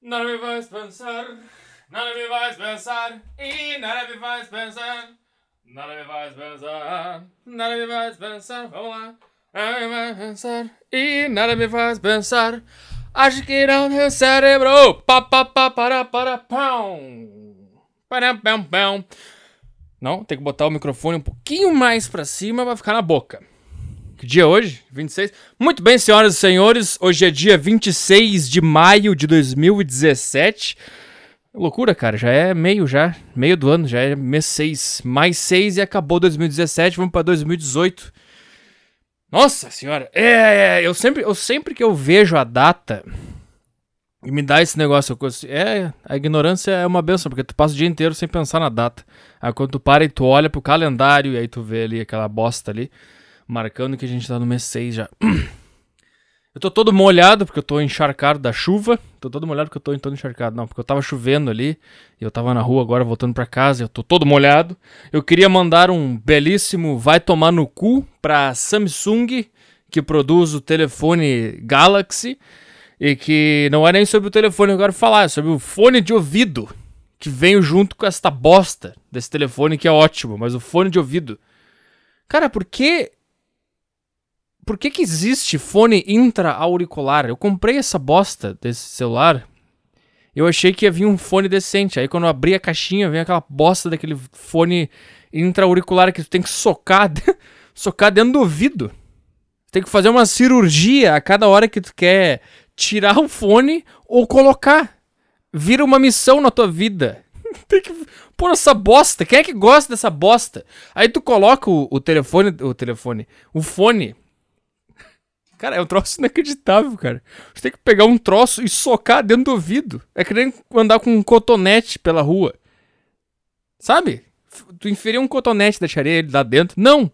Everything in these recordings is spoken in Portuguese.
Nada me faz pensar, nada me faz pensar, e nada me faz pensar, nada me faz pensar, nada me faz pensar, vamos lá. Nada me pensar, e nada me faz pensar, acho que não meu cérebro, pa pa pa para para pão, para pão pão. Não, tem que botar o microfone um pouquinho mais pra cima pra ficar na boca. Que dia é hoje? 26. Muito bem, senhoras e senhores. Hoje é dia 26 de maio de 2017. Loucura, cara. Já é meio já. Meio do ano. Já é mês 6. Mais 6 e acabou 2017. Vamos pra 2018. Nossa senhora. É, é, eu sempre, eu sempre que eu vejo a data e me dá esse negócio. Eu, é, a ignorância é uma benção, porque tu passa o dia inteiro sem pensar na data. Aí quando tu para e tu olha pro calendário e aí tu vê ali aquela bosta ali marcando que a gente tá no mês 6 já. Eu tô todo molhado porque eu tô encharcado da chuva. Tô todo molhado porque eu tô todo encharcado. Não, porque eu tava chovendo ali. E eu tava na rua agora voltando para casa. Eu tô todo molhado. Eu queria mandar um belíssimo vai tomar no cu pra Samsung, que produz o telefone Galaxy. E que não é nem sobre o telefone que eu quero falar, é sobre o fone de ouvido. Que veio junto com esta bosta desse telefone que é ótimo. Mas o fone de ouvido. Cara, por que por que, que existe fone intra-auricular? Eu comprei essa bosta desse celular. Eu achei que havia um fone decente. Aí quando eu abri a caixinha, vem aquela bosta daquele fone intra-auricular que tu tem que socar, socar dentro do ouvido. Tem que fazer uma cirurgia a cada hora que tu quer tirar o fone ou colocar. Vira uma missão na tua vida. tem que pôr essa bosta. Quem é que gosta dessa bosta? Aí tu coloca o, o telefone, o telefone, o fone Cara, é um troço inacreditável, cara. Você tem que pegar um troço e socar dentro do ouvido. É que nem andar com um cotonete pela rua. Sabe? Tu inferir um cotonete, deixaria ele lá dentro. Não!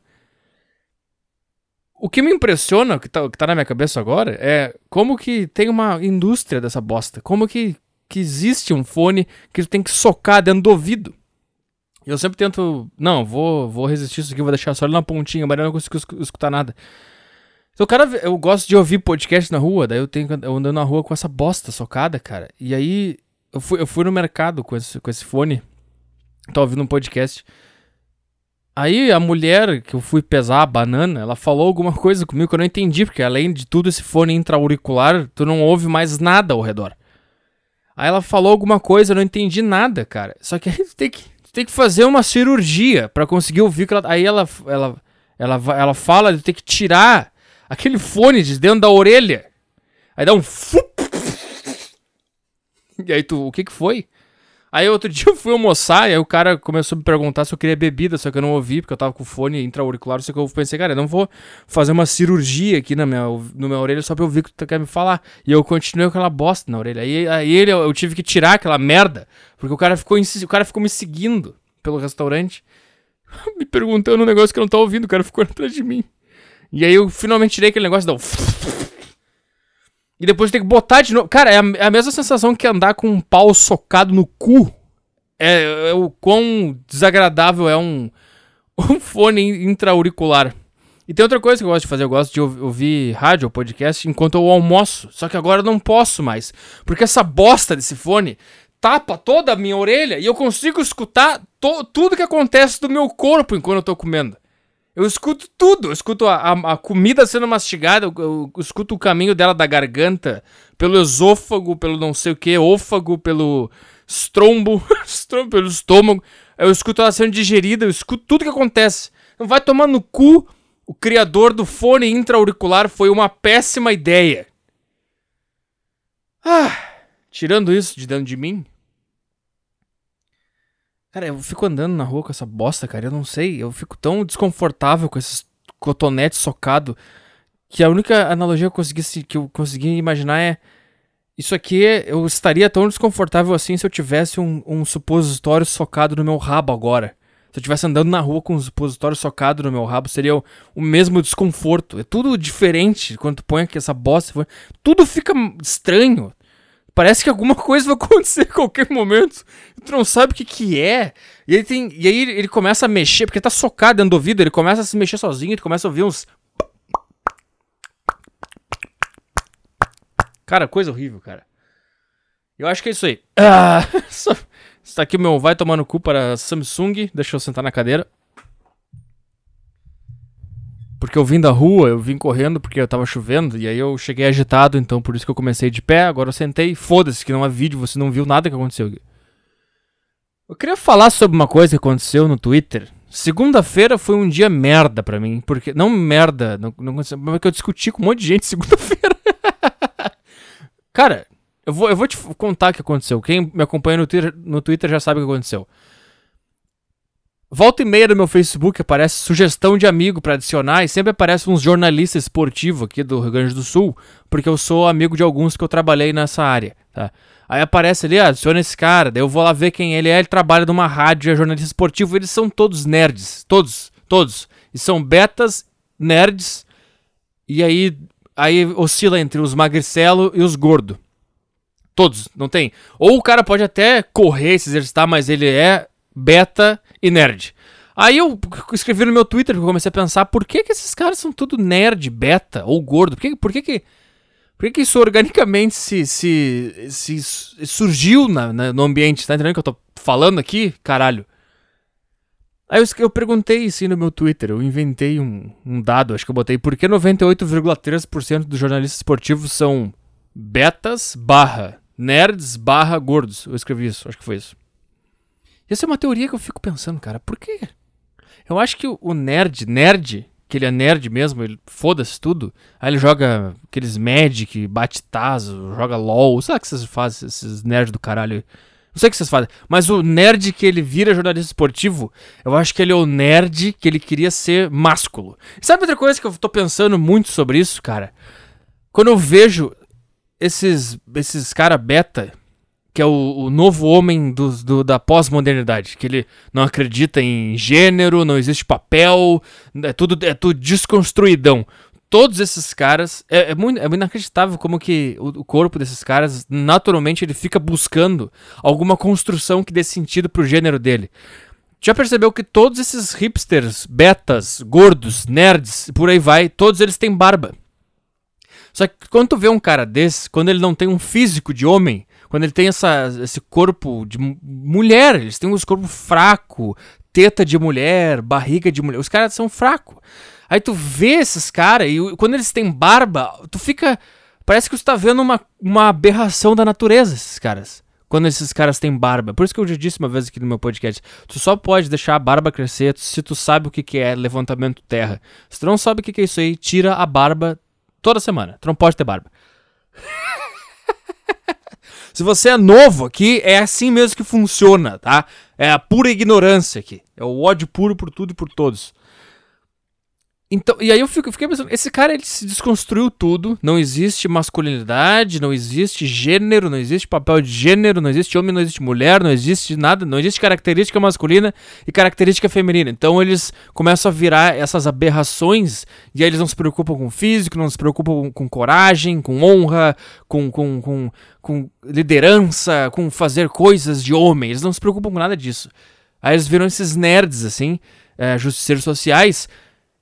O que me impressiona, o que tá, que tá na minha cabeça agora, é como que tem uma indústria dessa bosta. Como que, que existe um fone que tu tem que socar dentro do ouvido. Eu sempre tento. Não, vou, vou resistir isso aqui, vou deixar só ele na pontinha, mas eu não consigo escutar nada. Então, cara, eu gosto de ouvir podcast na rua, daí eu tenho eu andando na rua com essa bosta socada, cara. E aí eu fui, eu fui no mercado com esse, com esse fone, tô ouvindo um podcast. Aí a mulher que eu fui pesar a banana, ela falou alguma coisa comigo que eu não entendi, porque além de tudo esse fone intra-auricular, tu não ouve mais nada ao redor. Aí ela falou alguma coisa, eu não entendi nada, cara. Só que aí tu tem que, tu tem que fazer uma cirurgia para conseguir ouvir que ela, aí ela ela ela ela fala de ter que tirar aquele fone de dentro da orelha. Aí dá um. E aí tu, o que que foi? Aí outro dia eu fui almoçar e aí o cara começou a me perguntar se eu queria bebida, só que eu não ouvi, porque eu tava com fone intra-auricular, só que eu pensei, cara, eu não vou fazer uma cirurgia aqui na minha, no minha orelha só pra eu ouvir o que tu quer me falar. E eu continuei com aquela bosta na orelha. Aí, aí ele, eu tive que tirar aquela merda, porque o cara ficou, o cara ficou me seguindo pelo restaurante, me perguntando um negócio que eu não tava ouvindo, o cara ficou atrás de mim. E aí eu finalmente tirei aquele negócio da. E depois tem que botar de novo. Cara, é a, é a, mesma sensação que andar com um pau socado no cu. É, é o quão desagradável é um, um fone intra-auricular. E tem outra coisa que eu gosto de fazer, eu gosto de ouvir rádio ou podcast enquanto eu almoço. Só que agora eu não posso mais. Porque essa bosta desse fone tapa toda a minha orelha e eu consigo escutar tudo que acontece do meu corpo enquanto eu tô comendo. Eu escuto tudo. Eu escuto a, a, a comida sendo mastigada, eu, eu, eu, escuto o caminho dela da garganta, pelo esôfago, pelo não sei o que, ôfago, pelo estrombo, pelo estômago. Eu escuto ela sendo digerida, eu escuto tudo que acontece. Não vai tomar no cu. O criador do fone intra-auricular foi uma péssima ideia. Ah, tirando isso de dentro de mim, Cara, eu fico andando na rua com essa bosta, cara. Eu não sei. Eu fico tão desconfortável com esses cotonetes socado que a única analogia que eu consegui, que eu consegui imaginar é. Isso aqui, eu estaria tão desconfortável assim se eu tivesse um, um supositório socado no meu rabo agora. Se eu estivesse andando na rua com um supositório socado no meu rabo, seria o, o mesmo desconforto. É tudo diferente quando tu põe aqui essa bosta. Tudo fica estranho. Parece que alguma coisa vai acontecer a qualquer momento. Tu não sabe o que que é. E, ele tem, e aí ele começa a mexer, porque tá socado dentro do ouvido, ele começa a se mexer sozinho, ele começa a ouvir uns... Cara, coisa horrível, cara. Eu acho que é isso aí. Ah, está aqui o meu vai tomar no cu para Samsung. Deixa eu sentar na cadeira. Porque eu vim da rua, eu vim correndo porque eu tava chovendo, e aí eu cheguei agitado, então por isso que eu comecei de pé, agora eu sentei, foda-se que não é vídeo, você não viu nada que aconteceu. Eu queria falar sobre uma coisa que aconteceu no Twitter. Segunda-feira foi um dia merda pra mim, porque. Não merda, não, não aconteceu, mas que eu discuti com um monte de gente segunda-feira. Cara, eu vou, eu vou te contar o que aconteceu. Quem me acompanha no Twitter, no Twitter já sabe o que aconteceu. Volta e meia no meu Facebook aparece sugestão de amigo para adicionar e sempre aparece uns jornalistas esportivos aqui do Rio Grande do Sul, porque eu sou amigo de alguns que eu trabalhei nessa área, tá? Aí aparece ali, ah, adiciona esse cara, daí eu vou lá ver quem ele é, ele trabalha numa rádio, é jornalista esportivo, eles são todos nerds, todos, todos. E são betas, nerds, e aí, aí oscila entre os magricelos e os gordos. Todos, não tem. Ou o cara pode até correr, se exercitar, mas ele é beta e nerd. Aí eu escrevi no meu Twitter, porque eu comecei a pensar, por que que esses caras são tudo nerd, beta ou gordo? Por que, por que que... Por que, que isso organicamente se, se, se surgiu na, na, no ambiente? Tá entendendo o que eu tô falando aqui? Caralho. Aí eu, eu perguntei assim no meu Twitter, eu inventei um, um dado, acho que eu botei, por que 98,3% dos jornalistas esportivos são betas barra nerds barra gordos? Eu escrevi isso, acho que foi isso. Essa é uma teoria que eu fico pensando, cara. Por quê? Eu acho que o nerd, nerd, que ele é nerd mesmo, ele foda-se tudo. Aí ele joga aqueles Magic, bate tazo, joga LOL. Sabe o que vocês fazem, esses nerds do caralho? Não sei o que vocês fazem. Mas o nerd que ele vira jornalista esportivo, eu acho que ele é o nerd que ele queria ser másculo. E sabe outra coisa que eu tô pensando muito sobre isso, cara? Quando eu vejo esses, esses cara beta que é o, o novo homem do, do da pós-modernidade, que ele não acredita em gênero, não existe papel, é tudo, é tudo desconstruidão. Todos esses caras, é, é, muito, é inacreditável como que o, o, corpo desses caras, naturalmente, ele fica buscando alguma construção que dê sentido pro gênero dele. Já percebeu que todos esses hipsters, betas, gordos, nerds, por aí vai, todos eles têm barba. Só que quando tu vê um cara desse, quando ele não tem um físico de homem, quando ele tem essa, esse corpo de mulher, eles têm um corpo fraco, teta de mulher, barriga de mulher. Os caras são fracos. Aí tu vê esses caras e quando eles têm barba, tu fica. Parece que tu tá vendo uma, uma aberração da natureza, esses caras. Quando esses caras têm barba. Por isso que eu já disse uma vez aqui no meu podcast. Tu só pode deixar a barba crescer se tu sabe o que, que é levantamento terra. Se tu não sabe o que, que é isso aí, tira a barba toda semana. Tu não pode ter barba. Se você é novo aqui, é assim mesmo que funciona, tá? É a pura ignorância aqui. É o ódio puro por tudo e por todos. Então, e aí eu fico, fiquei pensando, esse cara ele se desconstruiu tudo, não existe masculinidade, não existe gênero, não existe papel de gênero, não existe homem, não existe mulher, não existe nada, não existe característica masculina e característica feminina. Então eles começam a virar essas aberrações e aí eles não se preocupam com físico, não se preocupam com coragem, com honra, com, com, com, com liderança, com fazer coisas de homem, eles não se preocupam com nada disso. Aí eles viram esses nerds, assim, é, justiceiros sociais,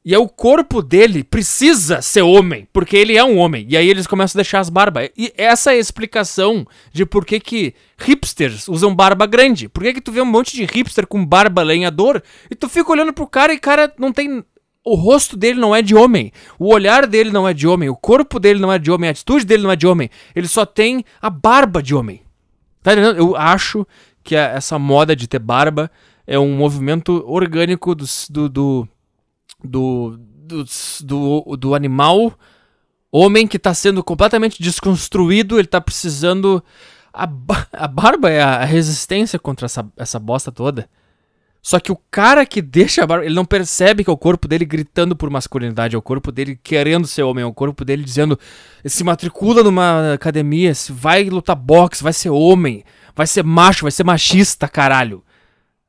e é o corpo dele precisa ser homem, porque ele é um homem. E aí eles começam a deixar as barbas. E essa é a explicação de por que, que hipsters usam barba grande. Por que, que tu vê um monte de hipster com barba lenhador e tu fica olhando pro cara e cara não tem. O rosto dele não é de homem. O olhar dele não é de homem. O corpo dele não é de homem. A atitude dele não é de homem. Ele só tem a barba de homem. Tá entendendo? Eu acho que essa moda de ter barba é um movimento orgânico do, do, do do, do, do, do animal homem que está sendo completamente desconstruído, ele está precisando. A, a barba é a resistência contra essa, essa bosta toda. Só que o cara que deixa a barba, ele não percebe que é o corpo dele gritando por masculinidade, é o corpo dele querendo ser homem, é o corpo dele dizendo: se matricula numa academia, se vai lutar boxe, vai ser homem, vai ser macho, vai ser machista, caralho.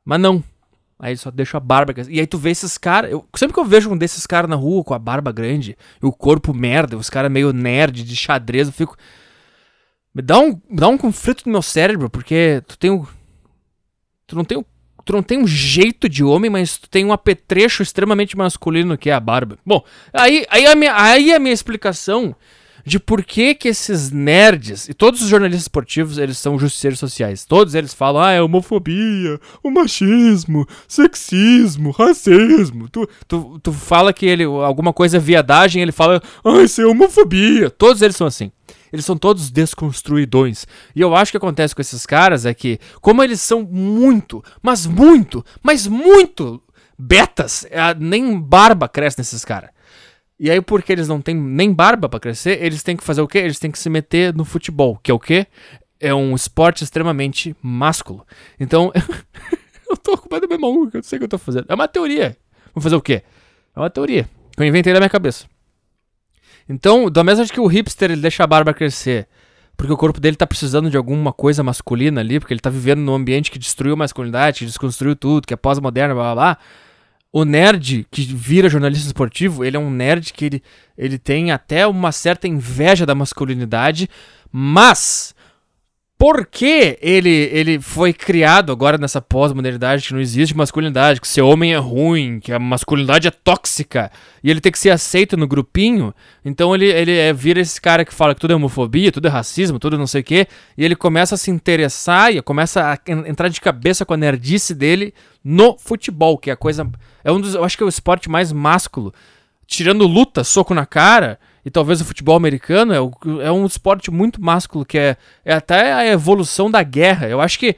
Mas não. Aí só deixa a barba. E aí tu vê esses caras. Sempre que eu vejo um desses caras na rua com a barba grande e o corpo merda, os caras meio nerd de xadrez, eu fico. Me dá um, dá um conflito no meu cérebro, porque tu tem o. Tu não tem o. Tu não tem um jeito de homem, mas tu tem um apetrecho extremamente masculino que é a barba. Bom, aí, aí, a, minha, aí a minha explicação de por que que esses nerds, e todos os jornalistas esportivos, eles são justiceiros sociais. Todos eles falam, ah, é homofobia, o machismo, sexismo, racismo. Tu, tu, tu fala que ele, alguma coisa é viadagem, ele fala, ah, isso é homofobia. Todos eles são assim. Eles são todos desconstruidões. E eu acho que acontece com esses caras é que, como eles são muito, mas muito, mas muito betas, é, nem barba cresce nesses caras. E aí, porque eles não têm nem barba para crescer, eles têm que fazer o quê? Eles têm que se meter no futebol, que é o quê? É um esporte extremamente másculo. Então, eu tô completamente maluco, eu não sei o que eu tô fazendo. É uma teoria. Vou fazer o quê? É uma teoria que eu inventei na minha cabeça. Então, da mesma que o hipster ele deixa a barba crescer, porque o corpo dele tá precisando de alguma coisa masculina ali, porque ele tá vivendo num ambiente que destruiu a masculinidade, que desconstruiu tudo, que é pós-moderno, blá blá blá o nerd que vira jornalista esportivo, ele é um nerd que ele, ele tem até uma certa inveja da masculinidade, mas por que ele, ele foi criado agora nessa pós-modernidade que não existe masculinidade, que ser homem é ruim, que a masculinidade é tóxica e ele tem que ser aceito no grupinho? Então ele, ele é, vira esse cara que fala que tudo é homofobia, tudo é racismo, tudo não sei o quê, e ele começa a se interessar e começa a entrar de cabeça com a nerdice dele no futebol, que é a coisa. É um dos. Eu acho que é o esporte mais másculo. Tirando luta, soco na cara, e talvez o futebol americano, é, é um esporte muito másculo, que é, é até a evolução da guerra. Eu acho que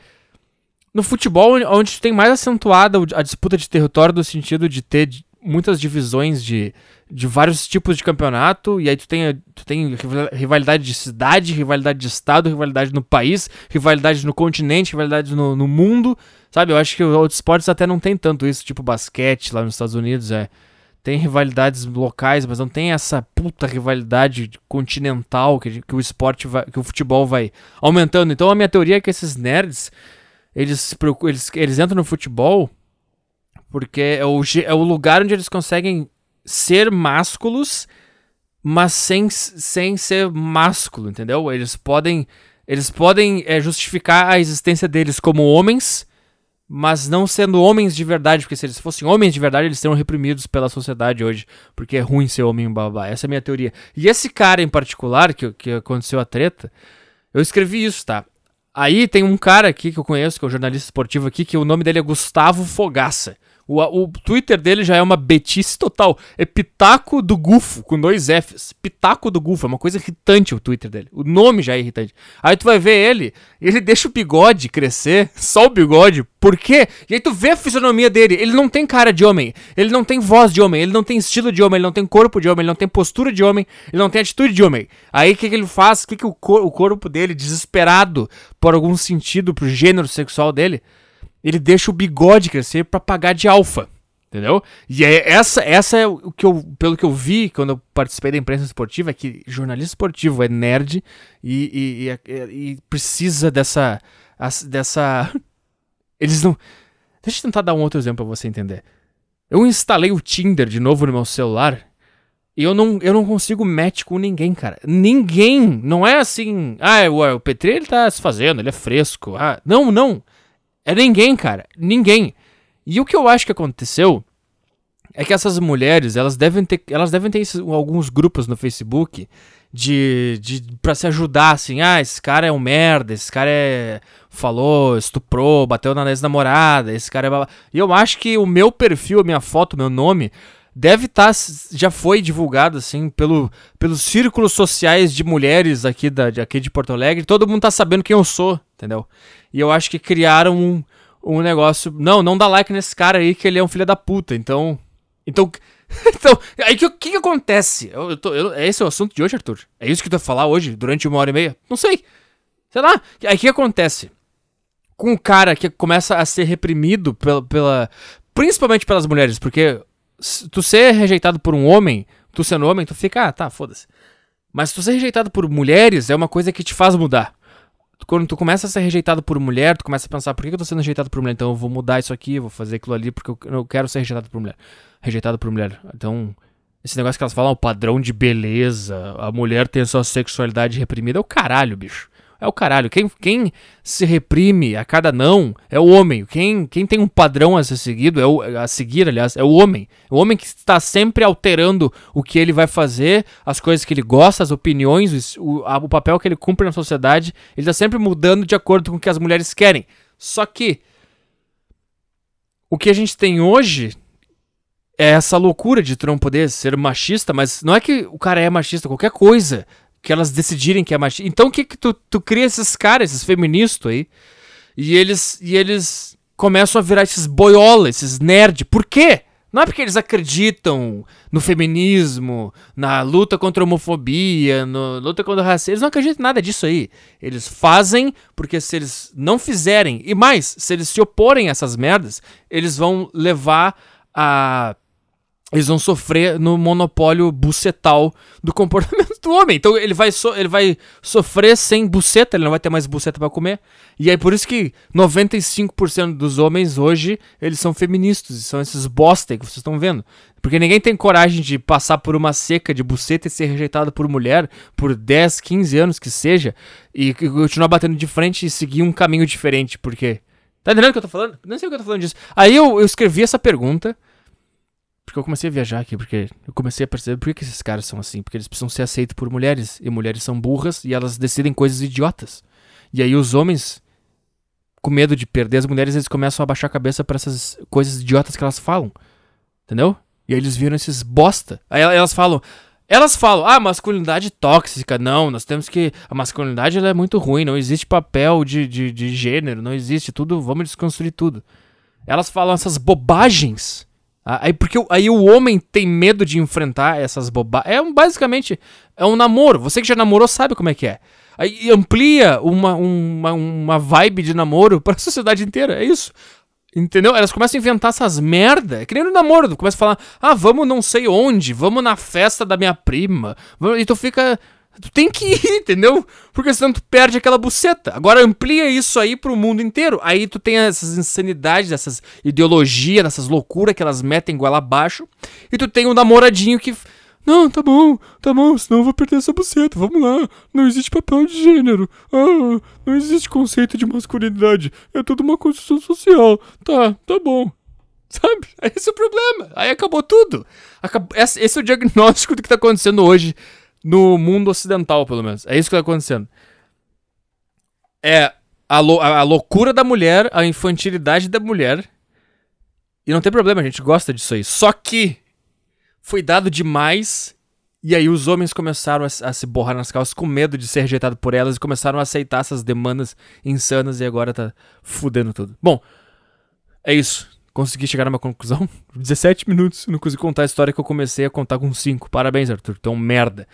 no futebol, onde tem mais acentuada a disputa de território, no sentido de ter muitas divisões de, de vários tipos de campeonato, e aí tu tem, tu tem rivalidade de cidade, rivalidade de estado, rivalidade no país, rivalidade no continente, rivalidade no, no mundo, sabe? Eu acho que outros esportes até não tem tanto isso, tipo basquete lá nos Estados Unidos, é. Tem rivalidades locais, mas não tem essa puta rivalidade continental que, que o esporte vai, que o futebol vai aumentando. Então a minha teoria é que esses nerds, eles, eles, eles entram no futebol porque é o, é o lugar onde eles conseguem ser másculos, mas sem, sem ser másculo, entendeu? Eles podem, eles podem é, justificar a existência deles como homens, mas não sendo homens de verdade, porque se eles fossem homens de verdade, eles seriam reprimidos pela sociedade hoje, porque é ruim ser homem babá. Essa é a minha teoria. E esse cara em particular, que, que aconteceu a treta, eu escrevi isso, tá? Aí tem um cara aqui que eu conheço, que é um jornalista esportivo aqui, que o nome dele é Gustavo Fogaça. O, o Twitter dele já é uma betice total. É Pitaco do Gufo, com dois Fs. Pitaco do Gufo, é uma coisa irritante o Twitter dele. O nome já é irritante. Aí tu vai ver ele, ele deixa o bigode crescer, só o bigode. Por quê? E aí tu vê a fisionomia dele. Ele não tem cara de homem, ele não tem voz de homem, ele não tem estilo de homem, ele não tem corpo de homem, ele não tem postura de homem, ele não tem atitude de homem. Aí o que, que ele faz? O que, que o, cor o corpo dele, desesperado por algum sentido pro gênero sexual dele, ele deixa o bigode crescer para pagar de alfa. Entendeu? E é essa, essa é o que eu, pelo que eu vi quando eu participei da imprensa esportiva, é que jornalista esportivo é nerd e, e, e, e precisa dessa, dessa. Eles não. Deixa eu tentar dar um outro exemplo pra você entender. Eu instalei o Tinder de novo no meu celular e eu não, eu não consigo match com ninguém, cara. Ninguém. Não é assim. Ah, o, o Petri ele tá se fazendo, ele é fresco. Ah, não, não. É ninguém, cara. Ninguém. E o que eu acho que aconteceu é que essas mulheres, elas devem ter, elas devem ter alguns grupos no Facebook de, de para se ajudar assim, ah, esse cara é um merda, esse cara é falou, estuprou, bateu na ex-namorada, esse cara é E eu acho que o meu perfil, a minha foto, meu nome deve estar tá, já foi divulgado assim pelo, pelos círculos sociais de mulheres aqui da de, aqui de Porto Alegre. Todo mundo tá sabendo quem eu sou, entendeu? E eu acho que criaram um, um negócio. Não, não dá like nesse cara aí que ele é um filho da puta. Então. Então. então, aí que, que, que, acontece? Eu, eu tô, eu, esse é o assunto de hoje, Arthur? É isso que tu vai falar hoje, durante uma hora e meia? Não sei. Sei lá. Aí que acontece? Com o cara que começa a ser reprimido pela, pela. Principalmente pelas mulheres, porque tu ser rejeitado por um homem, tu sendo homem, tu fica, ah, tá, foda-se. Mas tu ser rejeitado por mulheres é uma coisa que te faz mudar quando tu começa a ser rejeitado por mulher, tu começa a pensar, por que eu tô sendo rejeitado por mulher? Então eu vou mudar isso aqui, vou fazer aquilo ali, porque eu, quero ser rejeitado por mulher. Rejeitado por mulher. Então, esse negócio que elas falam, o padrão de beleza, a mulher tem a sua sexualidade reprimida, é o caralho, bicho. É o caralho. Quem, quem se reprime a cada não é o homem. Quem, quem tem um padrão a ser seguido, é o, a seguir, aliás, é o homem. O homem que está sempre alterando o que ele vai fazer, as coisas que ele gosta, as opiniões, o, a, o papel que ele cumpre na sociedade. Ele está sempre mudando de acordo com o que as mulheres querem. Só que o que a gente tem hoje é essa loucura de tu não poder ser machista, mas não é que o cara é machista, qualquer coisa que elas decidirem que é machista. Então o que que tu, tu cria esses caras, esses feministas aí, e eles, e eles começam a virar esses boiola, esses nerd. Por quê? Não é porque eles acreditam no feminismo, na luta contra a homofobia, na luta contra o racismo. Eles não acreditam em nada disso aí. Eles fazem porque se eles não fizerem, e mais, se eles se oporem a essas merdas, eles vão levar a eles vão sofrer no monopólio bucetal do comportamento do homem. Então ele vai, so, ele vai sofrer sem buceta, ele não vai ter mais buceta para comer. E aí por isso que 95% dos homens hoje, eles são feministas, são esses bosta que vocês estão vendo. Porque ninguém tem coragem de passar por uma seca de buceta e ser rejeitado por mulher por 10, 15 anos que seja, e continuar batendo de frente e seguir um caminho diferente, porque... Tá entendendo o que eu tô falando? Não sei o que eu tô falando disso. Aí eu, eu escrevi essa pergunta porque eu comecei a viajar aqui, porque eu comecei a perceber por que, esses caras são assim. Porque eles precisam ser aceitos por mulheres. E mulheres são burras e elas decidem coisas idiotas. E aí os homens, com medo de perder as mulheres, eles começam a baixar a cabeça para essas coisas idiotas que elas falam. Entendeu? E aí eles viram esses bosta. Aí elas falam. Elas falam, ah, masculinidade tóxica. Não, nós temos que. A masculinidade é muito ruim. Não existe papel de, de, de gênero. Não existe tudo. Vamos desconstruir tudo. Elas falam essas bobagens aí porque aí o homem tem medo de enfrentar essas bobagens. É um, basicamente é um namoro. Você que já namorou sabe como é que é. Aí amplia uma, uma, uma vibe de namoro para a sociedade inteira. É isso. Entendeu? Elas começam a inventar essas merda. É que nem no namoro. Começa a falar, ah, vamos não sei onde, vamos na festa da minha prima. E tu fica. Tu tem que ir, entendeu? Porque senão tu perde aquela buceta. Agora amplia isso aí pro mundo inteiro. Aí tu tem essas insanidades, essas ideologias, essas loucuras que elas metem goela abaixo. E tu tem um namoradinho que. Não, tá bom, tá bom, senão eu vou perder essa buceta. Vamos lá. Não existe papel de gênero. Ah, não existe conceito de masculinidade. É tudo uma construção social. Tá, tá bom. Sabe? Esse é o problema. Aí acabou tudo. Acabou... Esse é o diagnóstico do que tá acontecendo hoje no mundo ocidental, pelo menos. É isso que tá acontecendo. É a, lou a, loucura da mulher, a infantilidade da mulher. E não tem problema, a gente gosta disso aí. Só que foi dado demais. E aí os homens começaram a, a se borrar nas calças com medo de ser rejeitado por elas e começaram a aceitar essas demandas insanas e agora tá fudendo tudo. Bom, é isso consegui chegar numa conclusão. 17 minutos, não consegui contar a história que eu comecei a contar com 5. Parabéns, Arthur, tu é um merda.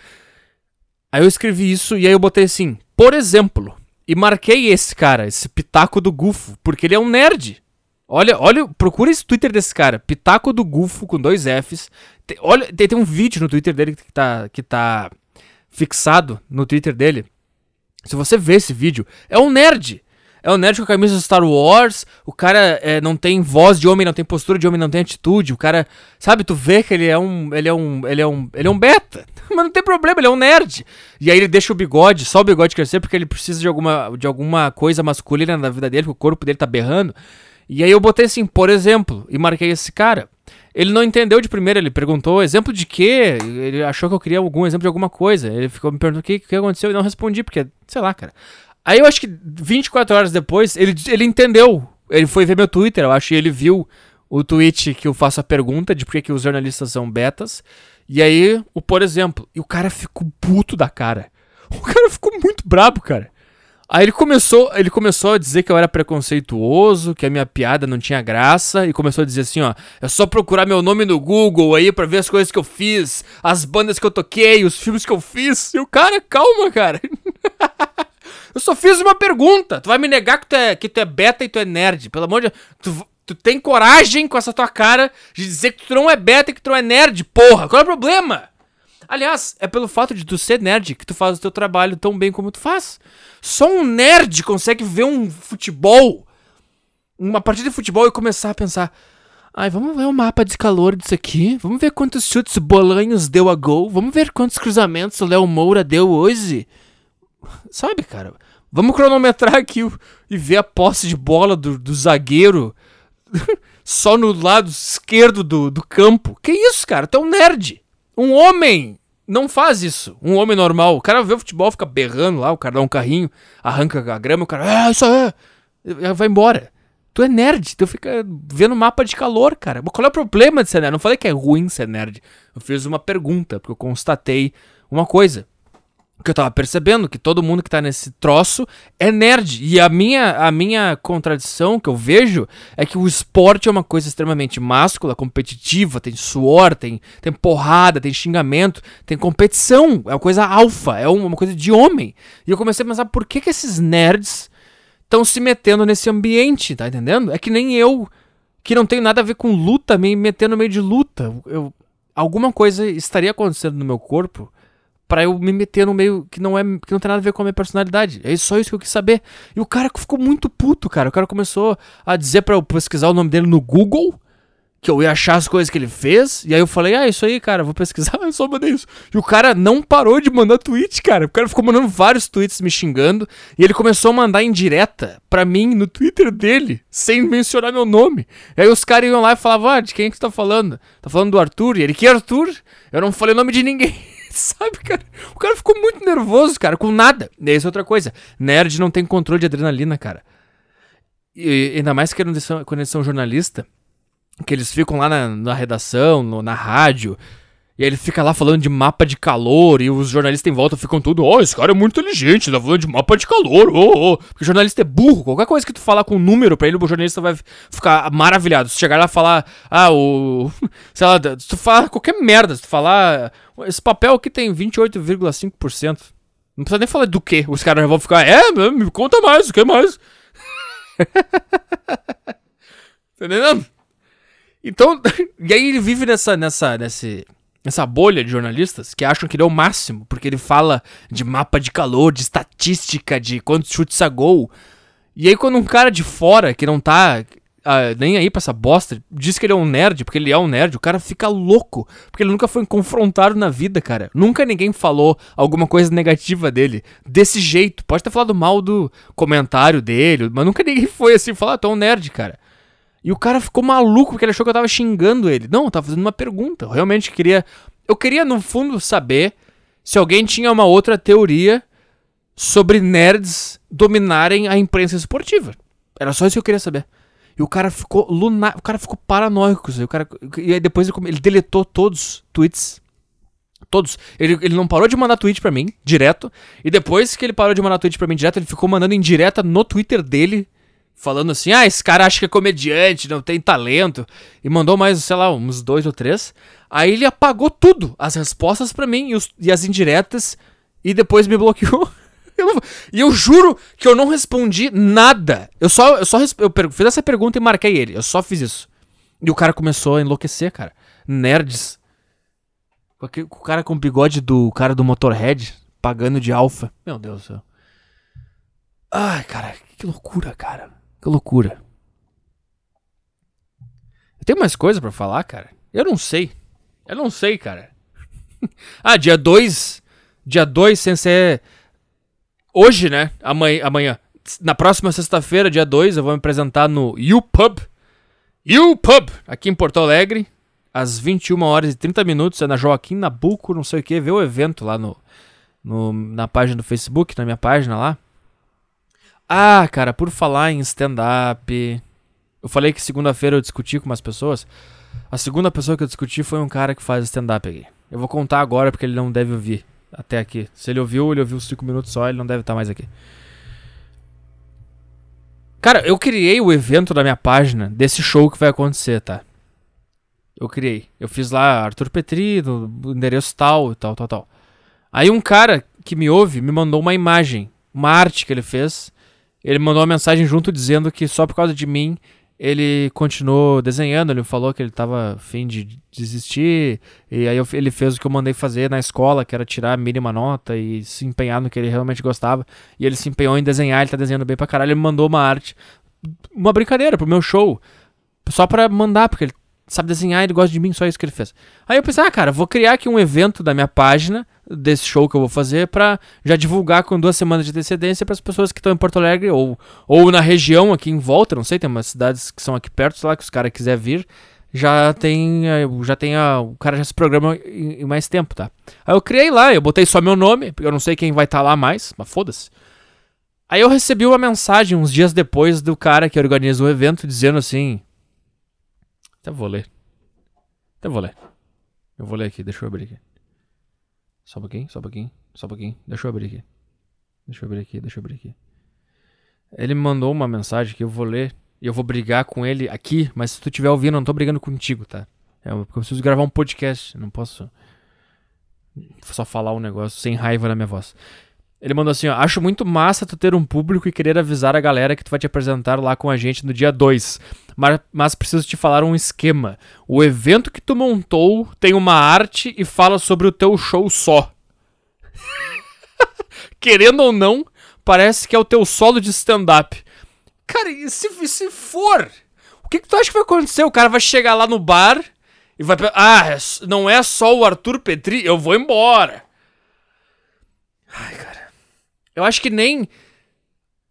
Aí eu escrevi isso e aí eu botei assim, por exemplo, e marquei esse cara, esse Pitaco do Gufo, porque ele é um nerd. Olha, olha, procura esse Twitter desse cara, Pitaco do Gufo com dois Fs. Tem, olha, tem, tem um vídeo no Twitter dele que tá, que tá fixado no Twitter dele. Se você ver esse vídeo, é um nerd. É um nerd com a camisa do Star Wars. O cara é, não tem voz de homem, não tem postura de homem, não tem atitude. O cara, sabe, tu vê que ele é um. Ele é um. Ele é um. Ele é um beta. Mas não tem problema, ele é um nerd. E aí ele deixa o bigode, só o bigode crescer, porque ele precisa de alguma, de alguma coisa masculina na vida dele, que o corpo dele tá berrando. E aí eu botei assim, por exemplo, e marquei esse cara. Ele não entendeu de primeira, ele perguntou exemplo de quê? Ele achou que eu queria algum exemplo de alguma coisa. Ele ficou me perguntando o que, que aconteceu e não respondi, porque, sei lá, cara. Aí eu acho que 24 horas depois, ele, ele entendeu. Ele foi ver meu Twitter, eu acho, e ele viu o tweet que eu faço a pergunta de por que, os jornalistas são betas. E aí, o por exemplo, e o cara ficou puto da cara. O cara ficou muito brabo, cara. Aí ele começou, ele começou a dizer que eu era preconceituoso, que a minha piada não tinha graça, e começou a dizer assim, ó, é só procurar meu nome no Google aí para ver as coisas que eu fiz, as bandas que eu toquei, os filmes que eu fiz. E o cara, calma, cara. Eu só fiz uma pergunta. Tu vai me negar que tu é, que tu é beta e tu é nerd. Pelo amor de Deus. Tu, tu tem coragem com essa tua cara de dizer que tu não é beta e que tu não é nerd, porra. Qual é o problema? Aliás, é pelo fato de tu ser nerd que tu faz o teu trabalho tão bem como tu faz. Só um nerd consegue ver um futebol, uma partida de futebol e começar a pensar: ai, vamos ver o mapa de calor disso aqui, vamos ver quantos chutes bolanhos deu a gol, vamos ver quantos cruzamentos o Léo Moura deu hoje. Sabe, cara? Vamos cronometrar aqui e ver a posse de bola do, do zagueiro só no lado esquerdo do, do campo. Que isso, cara? Tu é um nerd. Um homem não faz isso. Um homem normal. O cara vê o futebol, fica berrando lá, o cara dá um carrinho, arranca a grama, o cara, ah, isso é. Vai embora. Tu é nerd, tu fica vendo mapa de calor, cara. Qual é o problema de ser nerd? Não falei que é ruim ser nerd. Eu fiz uma pergunta, porque eu constatei uma coisa. Que eu tava percebendo que todo mundo que tá nesse troço é nerd. E a minha, a minha contradição que eu vejo é que o esporte é uma coisa extremamente máscula, competitiva, tem suor, tem, tem porrada, tem xingamento, tem competição. É uma coisa alfa, é uma coisa de homem. E eu comecei a pensar por que, que esses nerds estão se metendo nesse ambiente, tá entendendo? É que nem eu, que não tenho nada a ver com luta, me meter no meio de luta. Eu, alguma coisa estaria acontecendo no meu corpo pra eu me meter no meio que não é que não tem nada a ver com a minha personalidade. É só isso que eu quis saber. E o cara ficou muito puto, cara. O cara começou a dizer pra eu pesquisar o nome dele no Google. Que eu ia achar as coisas que ele fez. E aí eu falei, ah, isso aí, cara, vou pesquisar. Eu só mandei isso. E o cara não parou de mandar tweet, cara. O cara ficou mandando vários tweets me xingando. E ele começou a mandar indireta pra mim no Twitter dele, sem mencionar meu nome. E aí os caras iam lá e falavam, ah, de quem que você tá falando? Tá falando do Arthur? E ele, que Arthur? Eu não falei o nome de ninguém. Sabe, cara? O cara ficou muito nervoso, cara, com nada. E isso é outra coisa. Nerd não tem controle de adrenalina, cara. E ainda mais que eles são, quando eles são jornalista, que eles ficam lá na, na redação, no- na rádio, e aí ele fica lá falando de mapa de calor, e os jornalistas em volta ficam tudo, ó, esse cara é muito inteligente, tá falando de mapa de calor, ô, ô. Porque o jornalista é burro, qualquer coisa que tu falar com um número pra ele, o jornalista vai ficar maravilhado. Se chegar lá e falar, ah, o. Sei lá, se tu falar qualquer merda, se tu falar, esse papel aqui tem 28,5%. Não precisa nem falar do que, os caras vão ficar, é, me conta mais, o que mais? Entendendo? Então, e aí ele vive nessa, nessa, nesse, nessa bolha de jornalistas que acham que ele é o máximo, porque ele fala de mapa de calor, de estatística, de quantos chutes a gol. E aí quando um cara de fora, que não tá ah, nem aí pra essa bosta, diz que ele é um nerd, porque ele é um nerd, o cara fica louco, porque ele nunca foi confrontado na vida, cara. Nunca ninguém falou alguma coisa negativa dele, desse jeito. Pode ter falado mal do comentário dele, mas nunca ninguém foi assim, falar, ah, tu é um nerd, cara. E o cara ficou maluco porque ele achou que eu tava xingando ele. Não, eu tava fazendo uma pergunta. Eu realmente queria. Eu queria, no fundo, saber se alguém tinha uma outra teoria sobre nerds dominarem a imprensa esportiva. Era só isso que eu queria saber. E o cara ficou lunar, o cara ficou paranoico. O cara, e aí depois ele, ele deletou todos os tweets. Todos. Ele, ele não parou de mandar tweet pra mim, direto. E depois que ele parou de mandar tweet pra mim direto, ele ficou mandando em no Twitter dele. Falando assim, ah, esse cara acha que é comediante, não tem talento. E mandou mais, sei lá, uns dois ou três. Aí ele apagou tudo, as respostas pra mim e, os- e as indiretas. E depois me bloqueou. E eu juro que eu não respondi nada. Eu só, eu só eu fiz essa pergunta e marquei ele. Eu só fiz isso. E o cara começou a enlouquecer, cara. Nerds. O cara com o bigode do cara do Motorhead, pagando de alfa. Meu Deus do céu. Ai, cara, que loucura, cara. Que loucura. Eu tenho mais coisa pra falar, cara? Eu não sei. Eu não sei, cara. ah, dia 2. Dia 2, sem ser. Hoje, né? Amanhã. amanhã. Na próxima sexta-feira, dia 2, eu vou me apresentar no YouPub. YouPub, aqui em Porto Alegre. Às 21 horas e 30 minutos. É na Joaquim Nabuco, não sei o que. Vê o evento lá no, no, na página do Facebook, na minha página lá. Ah, cara, por falar em stand-up. Eu falei que segunda-feira eu discuti com umas pessoas. A segunda pessoa que eu discuti foi um cara que faz stand-up aqui. Eu vou contar agora porque ele não deve ouvir até aqui. Se ele ouviu, ele ouviu 5 minutos só, ele não deve estar mais aqui. Cara, eu criei o evento da minha página desse show que vai acontecer, tá? Eu criei. Eu fiz lá Arthur Petri, no endereço tal tal, tal, tal. Aí um cara que me ouve me mandou uma imagem, uma arte que ele fez. Ele mandou uma mensagem junto dizendo que só por causa de mim ele continuou desenhando. Ele falou que ele tava afim de desistir. E aí eu- ele fez o que eu mandei fazer na escola, que era tirar a mínima nota e se empenhar no que ele realmente gostava. E ele se empenhou em desenhar, ele tá desenhando bem pra caralho. Ele me mandou uma arte, uma brincadeira pro meu show. Só pra mandar, porque ele sabe desenhar, ele gosta de mim, só isso que ele fez. Aí eu pensei, ah, cara, vou criar aqui um evento da minha página, desse show que eu vou fazer, pra já divulgar com duas semanas de antecedência para as pessoas que estão em Porto Alegre ou, ou na região aqui em volta, não sei, tem umas cidades que são aqui perto, sei lá, que os caras quiser vir, já tem, eh, já tem a, o cara já se programa em, em, mais tempo, tá? Aí eu criei lá, eu botei só meu nome, porque eu não sei quem vai estar tá lá mais, mas foda-se. Aí eu recebi uma mensagem uns dias depois do cara que organiza o evento dizendo assim, até vou ler. Até vou ler. Eu vou ler aqui, deixa eu abrir aqui. Só um pouquinho, só um pouquinho, só um pouquinho. Deixa eu abrir aqui. Deixa eu abrir aqui, deixa eu abrir aqui. Ele me mandou uma mensagem que eu vou ler e eu vou brigar com ele aqui, mas se tu estiver ouvindo, eu não tô brigando contigo, tá? É, porque eu preciso gravar um podcast, não posso só falar um negócio sem raiva na minha voz. Ele mandou assim, ó, acho muito massa tu ter um público e querer avisar a galera que tu vai te apresentar lá com a gente no dia 2. Mas, mas preciso te falar um esquema. O evento que tu montou tem uma arte e fala sobre o teu show só. Querendo ou não, parece que é o teu solo de stand-up. Cara, e se, se for? O que, que tu acha que vai acontecer? O cara vai chegar lá no bar e vai... Ah, é não é só o Arthur Petri, eu vou embora. Ai, cara. Eu acho que nem.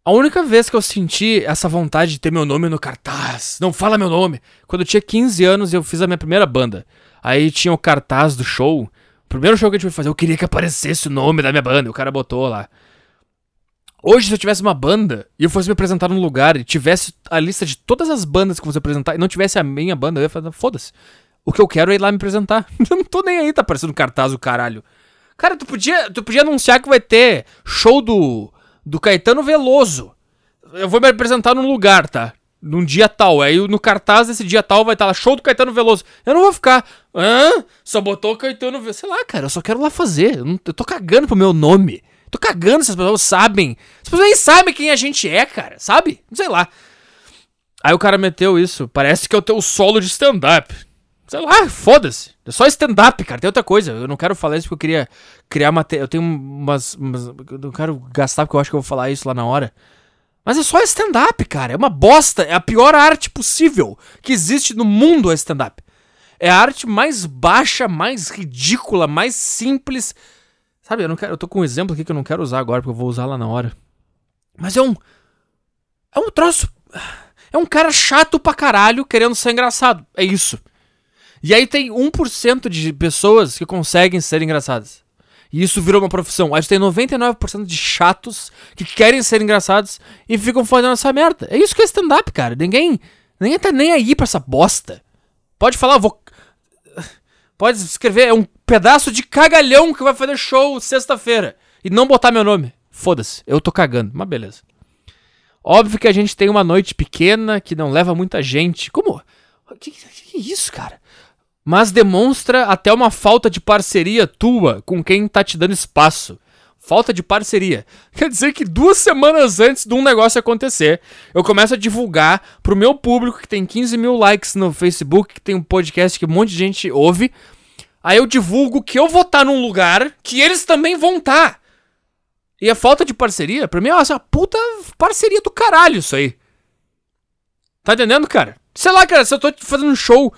A única vez que eu senti essa vontade de ter meu nome no cartaz, não fala meu nome, quando eu tinha 15 anos eu fiz a minha primeira banda. Aí tinha o cartaz do show. O primeiro show que a gente foi fazer, eu queria que aparecesse o nome da minha banda. O cara botou lá. Hoje, se eu tivesse uma banda e eu fosse me apresentar num lugar e tivesse a lista de todas as bandas que eu fosse apresentar e não tivesse a minha banda, eu ia falar, foda-se. O que eu quero é ir lá me apresentar. eu não tô nem aí, tá aparecendo cartaz o caralho. Cara, tu podia, tu podia anunciar que vai ter show do, do Caetano Veloso. Eu vou me apresentar num lugar, tá? Num dia tal. Aí no cartaz desse dia tal vai estar lá, show do Caetano Veloso. Eu não vou ficar. Hã? Só botou o Caetano Veloso. Sei lá, cara, eu só quero lá fazer. Eu, não, eu tô cagando pro meu nome. Tô cagando se as pessoas sabem. As pessoas nem sabem quem a gente é, cara. Sabe? Sei lá. Aí o cara meteu isso. Parece que é o teu solo de stand-up. Sei lá, foda-se. É só stand-up, cara. Tem outra coisa. Eu não quero falar isso porque eu queria criar matéria. Eu tenho umas, umas. Eu não quero gastar porque eu acho que eu vou falar isso lá na hora. Mas é só stand-up, cara. É uma bosta. É a pior arte possível que existe no mundo é stand-up. É a arte mais baixa, mais ridícula, mais simples. Sabe, eu não quero. Eu tô com um exemplo aqui que eu não quero usar agora, porque eu vou usar lá na hora. Mas é um. É um troço. É um cara chato pra caralho querendo ser engraçado. É isso. E aí tem 1% de pessoas que conseguem ser engraçadas. E isso virou uma profissão. Aí tem 99% de chatos que querem ser engraçados e ficam fazendo essa merda. É isso que é stand-up, cara. Ninguém. Ninguém tá nem aí pra essa bosta. Pode falar, vou. Pode escrever, é um pedaço de cagalhão que vai fazer show sexta-feira. E não botar meu nome. Foda-se, eu tô cagando. Mas beleza. Óbvio que a gente tem uma noite pequena que não leva muita gente. Como? Que, que, que isso, cara? Mas demonstra até uma falta de parceria tua com quem tá te dando espaço. Falta de parceria. Quer dizer que duas semanas antes de um negócio acontecer, eu começo a divulgar pro meu público que tem 15 mil likes no Facebook, que tem um podcast que um monte de gente ouve. Aí eu divulgo que eu vou estar tá num lugar que eles também vão estar. Tá. E a falta de parceria, pra mim é uma puta parceria do caralho isso aí. Tá entendendo, cara? Sei lá, cara, se eu tô fazendo um show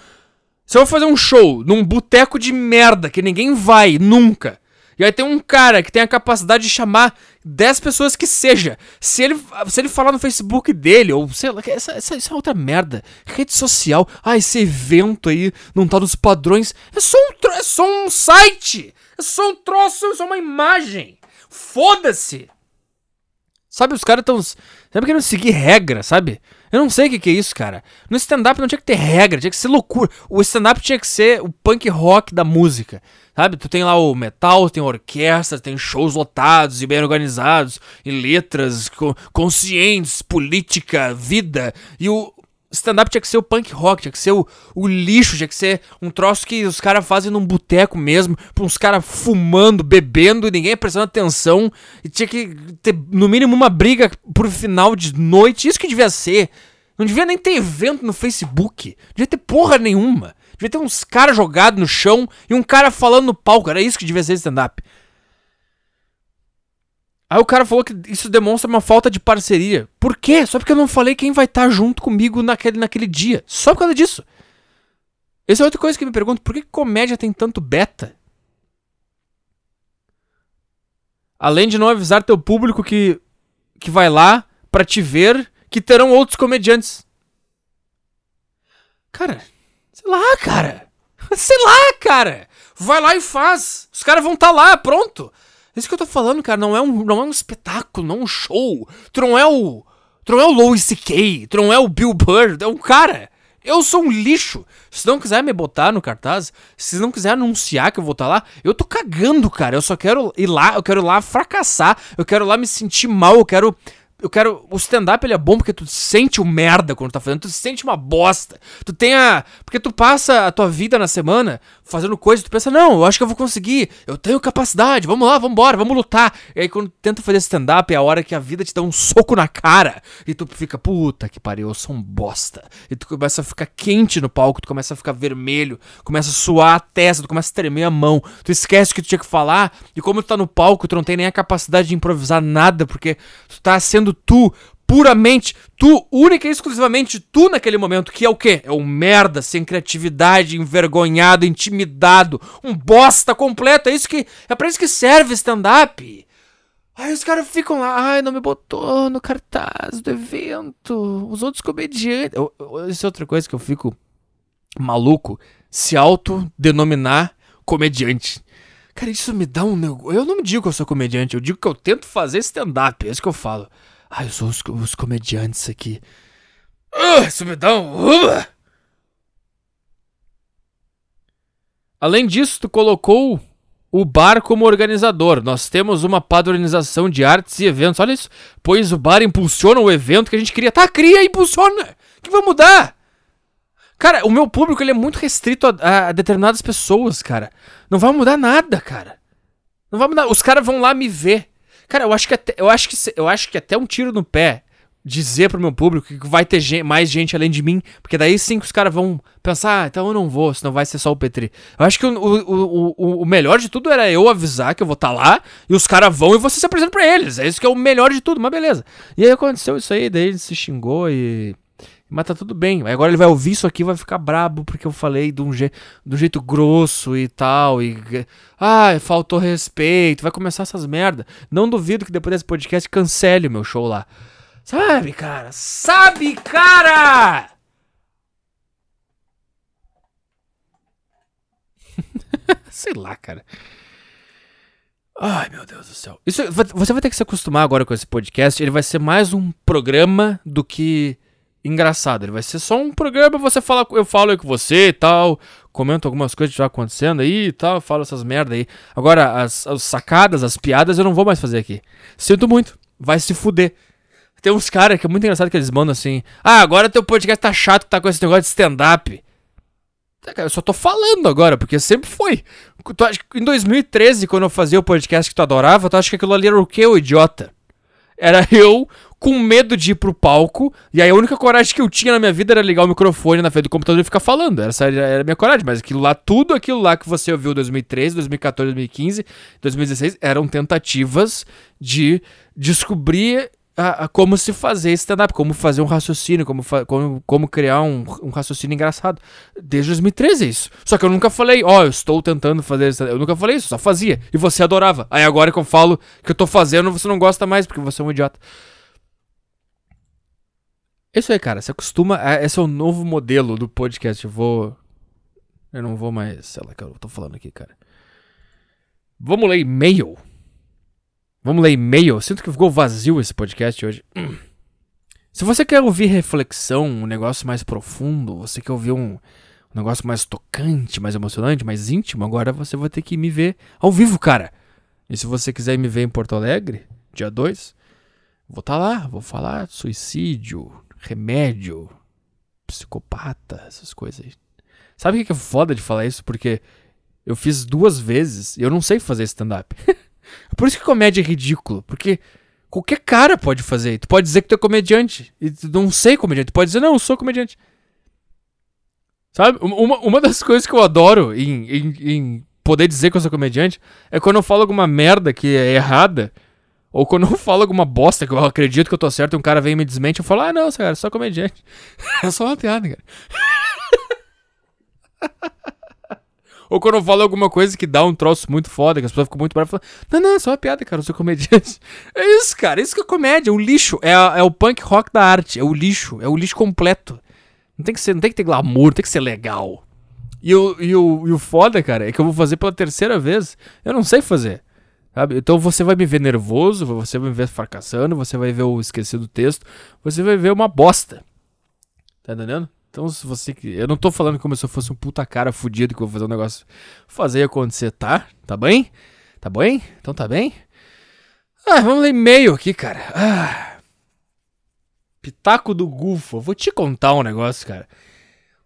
se eu vou fazer um show num boteco de merda que ninguém vai nunca, e aí tem um cara que tem a capacidade de chamar 10 pessoas que seja. Se ele, se ele falar no Facebook dele, ou sei lá, essa, essa, essa é outra merda. Rede social. Ah, esse evento aí não tá nos padrões. É só um, é só um site. É só um troço, é só uma imagem. Foda-se. Sabe, os caras estão sempre querendo seguir regra, sabe? Eu não sei o que, que é isso, cara. No stand-up não tinha que ter regra, tinha que ser loucura. O stand-up tinha que ser o punk rock da música. Sabe? Tu tem lá o metal, tem orquestra, tem shows lotados e bem organizados, e letras conscientes, política, vida. E o, stand-up tinha que ser o punk rock, tinha que ser o, o lixo, tinha que ser um troço que os caras fazem num boteco mesmo, uns caras fumando, bebendo e ninguém prestando atenção. E tinha que ter, no mínimo, uma briga pro final de noite. Isso que devia ser. Não devia nem ter evento no Facebook. Não devia ter porra nenhuma. Devia ter uns caras jogados no chão e um cara falando no palco. Era isso que devia ser stand-up. Aí o cara falou que isso demonstra uma falta de parceria. Por quê? Só porque eu não falei quem vai estar junto comigo naquele, naquele dia. Só por causa disso. Essa é outra coisa que eu me pergunto, por que comédia tem tanto beta? Além de não avisar teu público que, que vai lá pra te ver, que terão outros comediantes. Cara, sei lá, cara. Sei lá, cara. Vai lá e faz. Os caras vão estar tá lá, pronto. Isso que eu tô falando, cara, não é um, não é um espetáculo, não é um show. Tu não é o. Tu não é o Louis C.K., tu não é o Bill Burr, é um cara. Eu sou um lixo. Se não quiser me botar no cartaz, se não quiser anunciar que eu vou estar tá lá, eu tô cagando, cara. Eu só quero ir lá, eu quero ir lá fracassar, eu quero ir lá me sentir mal, eu quero eu quero. O stand-up ele é bom porque tu sente o merda quando tu tá fazendo, tu sente uma bosta. Tu tem a. Porque tu passa a tua vida na semana fazendo coisas, tu pensa, não, eu acho que eu vou conseguir, eu tenho capacidade, vamos lá, vamos embora, vamos lutar. E aí quando tu tenta fazer stand-up é a hora que a vida te dá um soco na cara e tu fica, puta que pariu, eu sou um bosta. E tu começa a ficar quente no palco, tu começa a ficar vermelho, começa a suar a testa, tu começa a tremer a mão, tu esquece o que tu tinha que falar e como tu tá no palco, tu não tem nem a capacidade de improvisar nada porque tu tá sendo tu puramente tu, única e exclusivamente tu naquele momento, que é o quê? É um merda, sem criatividade, envergonhado, intimidado, um bosta completo. É isso que é para isso que serve stand-up. Aí os caras ficam lá, ai, não me botou no cartaz do evento. Os outros comediantes. Isso é outra coisa que eu fico maluco. Se autodenominar comediante. Cara, isso me dá um negócio. Eu não digo que eu sou comediante, eu digo que eu tento fazer stand-up. É isso que eu falo. Ai, eu sou os, os comediantes aqui. Uh, isso me dá um. Uh. Além disso, tu colocou o bar como organizador. Nós temos uma padronização de artes e eventos. Olha isso. Pois o bar impulsiona o evento que a gente queria. Tá, cria e impulsiona. O que vai mudar? Cara, o meu público ele é muito restrito a, a, determinadas pessoas, cara. Não vai mudar nada, cara. Não vai mudar. Os caras vão lá me ver. Cara, eu acho que até, eu acho que, eu acho que até um tiro no pé dizer pro meu público que vai ter gente, mais gente além de mim, porque daí sim que os caras vão pensar, ah, então eu não vou, senão vai ser só o Petri. Eu acho que o, o, o, o melhor de tudo era eu avisar que eu vou estar tá lá, e os caras vão e você se apresenta pra eles. É isso que é o melhor de tudo, mas beleza. E aí aconteceu isso aí, daí ele se xingou e mas tá tudo bem. Agora ele vai ouvir isso aqui e vai ficar brabo porque eu falei de um, je de um jeito grosso e tal. E. Ah, faltou respeito. Vai começar essas merda. Não duvido que depois desse podcast cancele o meu show lá. Sabe, cara? Sabe, cara! Sei lá, cara. Ai, meu Deus do céu. Isso, você vai ter que se acostumar agora com esse podcast. Ele vai ser mais um programa do que engraçado. Ele vai ser só um programa, você fala, eu falo aí com você e tal, comento algumas coisas que tá acontecendo aí e tal, falo essas merda aí. Agora, as, as sacadas, as piadas eu não vou mais fazer aqui. Sinto muito, vai se fuder. Tem uns caras que é muito engraçado que eles mandam assim: Ah, agora teu podcast tá chato que tá com esse negócio de stand-up. Tá, eu só tô falando agora, porque sempre foi. Em 2013, quando eu fazia o podcast que tu adorava, tu acha que aquilo ali era o quê, o idiota? Era eu com medo de ir pro palco. E aí a única coragem que eu tinha na minha vida era ligar o microfone na frente do computador e ficar falando. Essa era a minha coragem. Mas aquilo lá, tudo aquilo lá que você ouviu em 2013, 2014, 2015, 2016, eram tentativas de descobrir a, a como se fazer stand-up, como fazer um raciocínio, como, como, como criar um, um, raciocínio engraçado. Desde 2013 é isso. Só que eu nunca falei, ó, oh, eu estou tentando fazer isso. Eu nunca falei isso, só fazia. E você adorava. Aí agora que eu falo que eu tô fazendo, você não gosta mais, porque você é um idiota. Isso aí, cara. Se acostuma. Esse é o novo modelo do podcast. Eu vou. Eu não vou mais. Sei lá que eu tô falando aqui, cara. Vamos ler e-mail. Vamos ler e-mail. Sinto que ficou vazio esse podcast hoje. Se você quer ouvir reflexão, um negócio mais profundo, você quer ouvir um, um negócio mais tocante, mais emocionante, mais íntimo, agora você vai ter que me ver ao vivo, cara. E se você quiser me ver em Porto Alegre, dia 2, vou estar tá lá, vou falar suicídio, remédio, psicopata, essas coisas aí. Sabe o que é foda de falar isso? Porque eu fiz duas vezes e eu não sei fazer stand-up. Por isso que comédia é ridículo, porque qualquer cara pode fazer. Tu pode dizer que tu é comediante e tu não sei comediante. Tu pode dizer, não, eu sou comediante. Sabe? Uma, uma das coisas que eu adoro em, em, em poder dizer que eu sou comediante é quando eu falo alguma merda que é errada ou quando eu falo alguma bosta que eu acredito que eu tô certo e um cara vem e me desmente, eu falo, ah, não, cara, é só comediante. é só uma piada, cara. Ou quando eu falo alguma coisa que dá um troço muito foda, que as pessoas ficam muito bravas, falam, não, não, é só uma piada, cara, eu sou comediante. É isso, cara, isso que é comédia, é o lixo, é, é o punk rock da arte, é o lixo, é o lixo completo. Não tem que ser, não tem que ter glamour, tem que ser legal. E o, e, o, e o foda, cara, é que eu vou fazer pela terceira vez, eu não sei fazer. Sabe? Então você vai me ver nervoso, você vai me ver fracassando, você vai ver o esquecer do texto, você vai ver uma bosta. Tá entendendo? Então, se você. Eu não tô falando como se eu fosse um puta cara fudido que eu vou fazer um negócio. Fazer acontecer, tá? Tá bem? Tá bem? Então tá bem? Ah, vamos ler e-mail aqui, cara. Ah. Pitaco do Gufo. Eu Vou te contar um negócio, cara.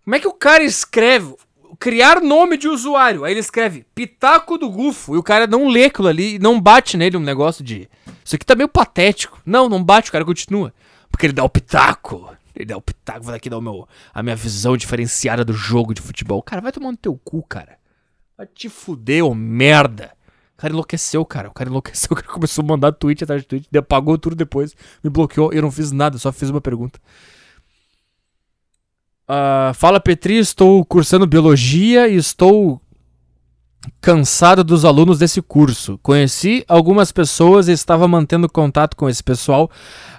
Como é que o cara escreve? Criar nome de usuário. Aí ele escreve Pitaco do Gufo. E o cara não lê aquilo ali e não bate nele um negócio de. Isso aqui tá meio patético. Não, não bate, o cara continua. Porque ele dá o pitaco. Ele dá o pitaco, vai aqui dar o meu, a minha visão diferenciada do jogo de futebol. Cara, vai tomar no teu cu, cara. Vai te fuder, ô merda. O cara enlouqueceu, cara. O cara enlouqueceu. O cara começou a mandar tweet atrás de tweet. Apagou tudo depois. Me bloqueou. Eu não fiz nada, só fiz uma pergunta. Ah, fala Petri, estou cursando biologia e estou cansado dos alunos desse curso. Conheci algumas pessoas e estava mantendo contato com esse pessoal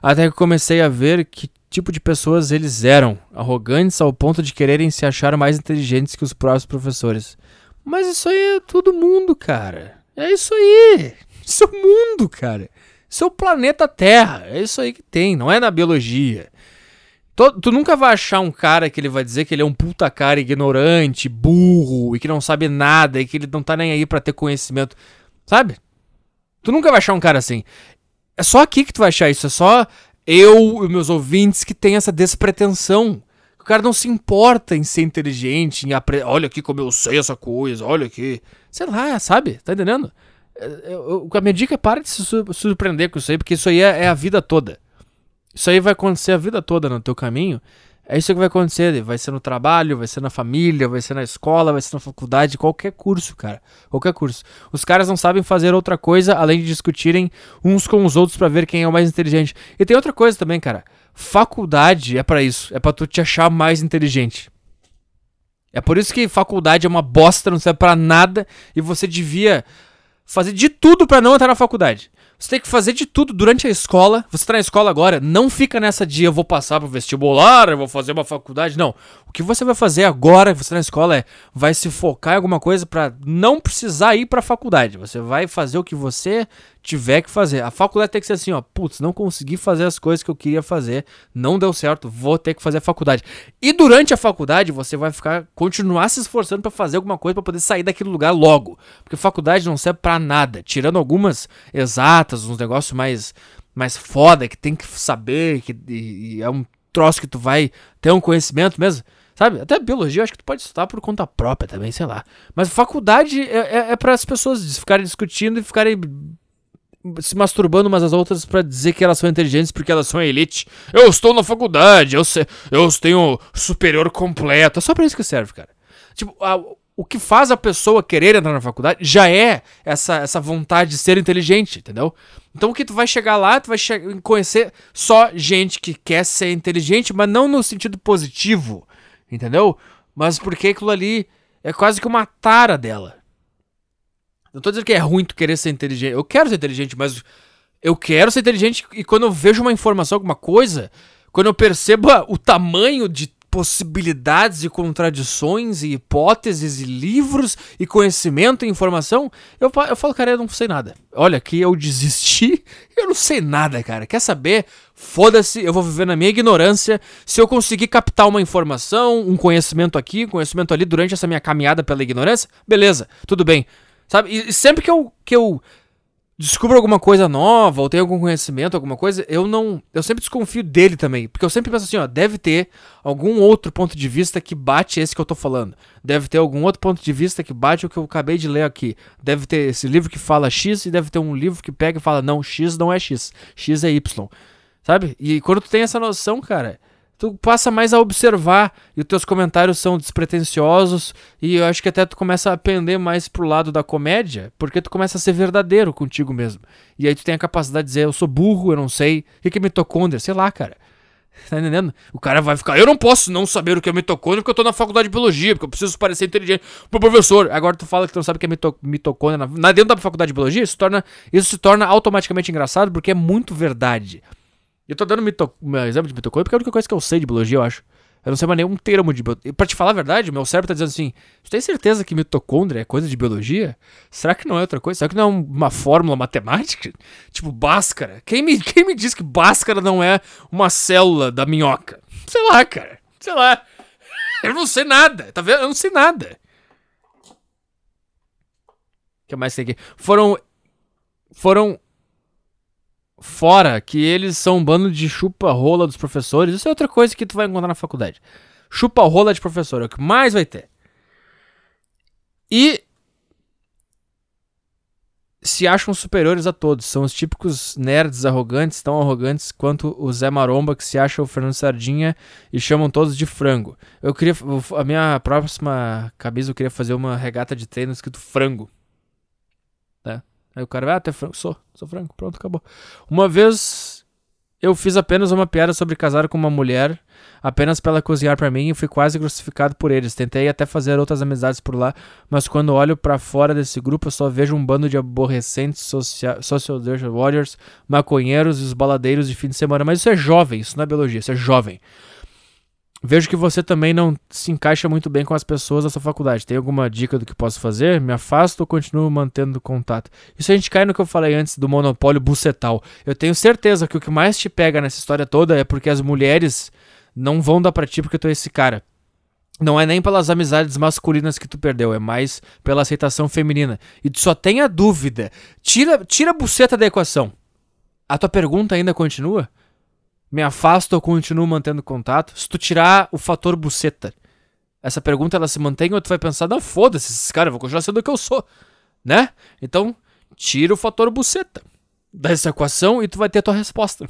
até que comecei a ver que tipo de pessoas eles eram, arrogantes ao ponto de quererem se achar mais inteligentes que os próprios professores. Mas isso aí é todo mundo, cara. É isso aí. Isso é o mundo, cara. Isso é o planeta Terra. É isso aí que tem, não é na biologia. Tu, tu nunca vai achar um cara que ele vai dizer que ele é um puta cara ignorante, burro e que não sabe nada e que ele não tá nem aí pra ter conhecimento. Sabe? Tu nunca vai achar um cara assim. É só aqui que tu vai achar isso. É só eu e meus ouvintes que tem essa despretensão. O cara não se importa em ser inteligente, em apre... olha aqui como eu sei essa coisa, olha aqui. Sei lá, sabe? Tá entendendo? É, eu- a minha dica é para de se sur- surpreender com isso aí, porque isso aí é, é a vida toda. Isso aí vai acontecer a vida toda no teu caminho. É isso que vai acontecer. Vai ser no trabalho, vai ser na família, vai ser na escola, vai ser na faculdade, qualquer curso, cara. Qualquer curso. Os caras não sabem fazer outra coisa além de discutirem uns com os outros pra ver quem é o mais inteligente. E tem outra coisa também, cara. Faculdade é pra isso. É pra tu te achar mais inteligente. É por isso que faculdade é uma bosta, não serve pra nada e você devia fazer de tudo pra não entrar na faculdade. Você tem que fazer de tudo durante a escola. Você tá na escola agora, não fica nessa de eu vou passar pro vestibular, eu vou fazer uma faculdade. Não. O que você vai fazer agora você tá na escola é vai se focar em alguma coisa pra não precisar ir pra faculdade. Você vai fazer o que você tiver que fazer. A faculdade tem que ser assim, ó, putz, não consegui fazer as coisas que eu queria fazer, não deu certo, vou ter que fazer a faculdade. E durante a faculdade você vai ficar continuar se esforçando pra fazer alguma coisa pra poder sair daquele lugar logo, porque faculdade não serve pra nada, tirando algumas exatas, uns negócios mais mais foda que tem que saber, que e- e é um troço que tu vai ter um conhecimento mesmo. Sabe? Até biologia eu acho que tu pode estudar por conta própria também, sei lá. Mas faculdade é, é, é para as pessoas ficarem discutindo e ficarem se masturbando umas às outras pra dizer que elas são inteligentes porque elas são elite. Eu estou na faculdade, eu, sei, eu tenho superior completo. É só pra isso que serve, cara. Tipo, a- o que faz a pessoa querer entrar na faculdade já é essa, essa vontade de ser inteligente, entendeu? Então o que tu vai chegar lá, tu vai conhecer só gente que quer ser inteligente, mas não no sentido positivo, entendeu? Mas porque aquilo ali é quase que uma tara dela. Não tô dizendo que é ruim tu querer ser inteligente. Eu quero ser inteligente, mas eu quero ser inteligente e quando eu vejo uma informação, alguma coisa, quando eu percebo o tamanho de possibilidades e contradições e hipóteses e livros e conhecimento e informação, eu, eu falo, cara, eu não sei nada. Olha, aqui eu desisti, eu não sei nada, cara. Quer saber? Foda-se, eu vou viver na minha ignorância. Se eu conseguir captar uma informação, um conhecimento aqui, um conhecimento ali durante essa minha caminhada pela ignorância, beleza, tudo bem. Sabe? E, e sempre que eu, que eu descubro alguma coisa nova ou tenho algum conhecimento, alguma coisa, eu não. Eu sempre desconfio dele também. Porque eu sempre penso assim, ó, deve ter algum outro ponto de vista que bate esse que eu tô falando. Deve ter algum outro ponto de vista que bate o que eu acabei de ler aqui. Deve ter esse livro que fala X e deve ter um livro que pega e fala, não, X não é X, X é Y. Sabe? E quando tu tem essa noção, cara, tu passa mais a observar e os teus comentários são despretensiosos e eu acho que até tu começa a pender mais pro lado da comédia, porque tu começa a ser verdadeiro contigo mesmo. E aí tu tem a capacidade de dizer, eu sou burro, eu não sei, o que é mitocôndria? Sei lá, cara. Tá entendendo? O cara vai ficar, eu não posso não saber o que é mitocôndria porque eu tô na faculdade de biologia, porque eu preciso parecer inteligente pro professor. Agora tu fala que tu não sabe o que é mito mitocôndria na, na, dentro da faculdade de biologia, isso, torna, isso se torna automaticamente engraçado porque é muito verdade. Eu tô dando mito, exemplo de mitocôndria porque é a única coisa que eu sei de biologia, eu acho. Eu não sei mais nenhum termo de biologia. Pra te falar a verdade, meu cérebro tá dizendo assim: Tu tem certeza que mitocôndria é coisa de biologia? Será que não é outra coisa? Será que não é uma fórmula matemática? Tipo, Bhaskara. Quem me, quem me diz que Bhaskara não é uma célula da minhoca? Sei lá, cara. Sei lá. Eu não sei nada. Tá vendo? Eu não sei nada. O que mais tem aqui? Foram. Foram fora que eles são um bando de chupa-rola dos professores. Isso é outra coisa que tu vai encontrar na faculdade. Chupa-rola de professor, é o que mais vai ter. E se acham superiores a todos. São os típicos nerds arrogantes, tão arrogantes quanto o Zé Maromba, que se acha o Fernando Sardinha e chamam todos de frango. Eu queria. A minha próxima camisa eu queria fazer uma regata de treino escrito frango. Aí o cara vai, ah, tu é frango? Sou, sou frango, pronto, acabou. Uma vez eu fiz apenas uma piada sobre casar com uma mulher, apenas para ela cozinhar para mim e fui quase crucificado por eles. Tentei até fazer outras amizades por lá, mas quando olho para fora desse grupo eu só vejo um bando de aborrecentes social, social warriors, maconheiros e os baladeiros de fim de semana. Mas isso é jovem, isso não é biologia, isso é jovem. Vejo que você também não se encaixa muito bem com as pessoas da sua faculdade. Tem alguma dica do que posso fazer? Me afasto ou continuo mantendo contato? Isso a gente cai no que eu falei antes do monopólio bucetal. Eu tenho certeza que o que mais te pega nessa história toda é porque as mulheres não vão dar pra ti porque tu é esse cara. Não é nem pelas amizades masculinas que tu perdeu, é mais pela aceitação feminina. E tu só tenha dúvida. Tira, tira a buceta da equação. A tua pergunta ainda continua? Me afasto ou continuo mantendo contato? Se tu tirar o fator buceta, essa pergunta ela se mantém ou tu vai pensar, não, foda-se esses caras, eu vou continuar sendo o que eu sou, né? Então, tira o fator buceta dessa equação e tu vai ter a tua resposta.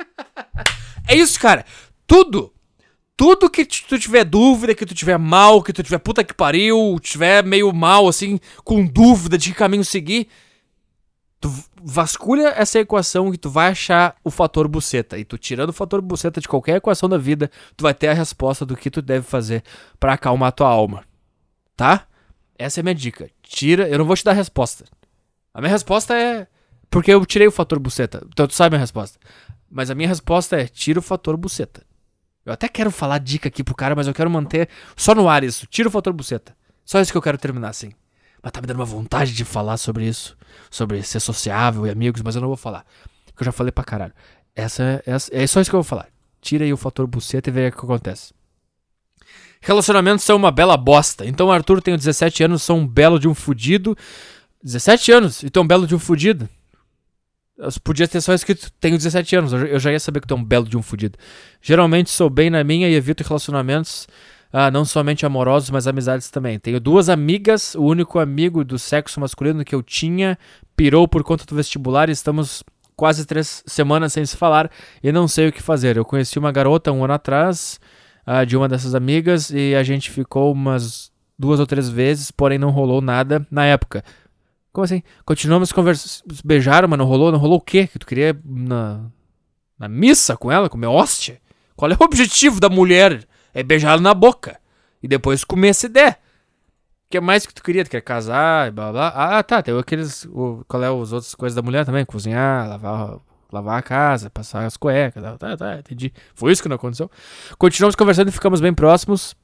é isso, cara. Tudo, tudo que tu tiver dúvida, que tu tiver mal, que tu tiver puta que pariu, tiver meio mal, assim, com dúvida de que caminho seguir, tu vasculha essa equação e tu vai achar o fator buceta. E tu tirando o fator buceta de qualquer equação da vida, tu vai ter a resposta do que tu deve fazer para acalmar tua alma. Tá? Essa é a minha dica. Tira, eu não vou te dar a resposta. A minha resposta é porque eu tirei o fator buceta. Então tu sabe a minha resposta. Mas a minha resposta é tira o fator buceta. Eu até quero falar dica aqui pro cara, mas eu quero manter só no ar isso. Tira o fator buceta. Só isso que eu quero terminar assim. Mas tá me dando uma vontade de falar sobre isso. Sobre ser sociável e amigos, mas eu não vou falar. Porque eu já falei pra caralho. Essa, essa, é só isso que eu vou falar. Tira aí o fator buceta e vê o que acontece. Relacionamentos são uma bela bosta. Então Arthur tem 17 anos, sou um belo de um fudido. 17 anos e tu é um belo de um fudido. Eu podia ter só escrito tenho 17 anos, eu já ia saber que tu é um belo de um fudido. Geralmente sou bem na minha e evito relacionamentos ah, não somente amorosos, mas amizades também. Tenho duas amigas, o único amigo do sexo masculino que eu tinha pirou por conta do vestibular e estamos quase três semanas sem se falar e não sei o que fazer. Eu conheci uma garota um ano atrás ah, de uma dessas amigas e a gente ficou umas duas ou três vezes, porém não rolou nada na época. Como assim? Continuamos conversando, beijaram, mas não rolou? Não rolou o quê? Que tu queria na, na missa com ela, comer hóstia? Qual é o objetivo da mulher? É beijá-lo na boca. E depois comer se der. O que é mais que tu queria? Tu quer casar e blá blá. Ah, tá. Tem aqueles. O, qual é as outras coisas da mulher também? Cozinhar, lavar, lavar a casa, passar as cuecas. Tá, tá, entendi. Foi isso que não aconteceu. Continuamos conversando e ficamos bem próximos.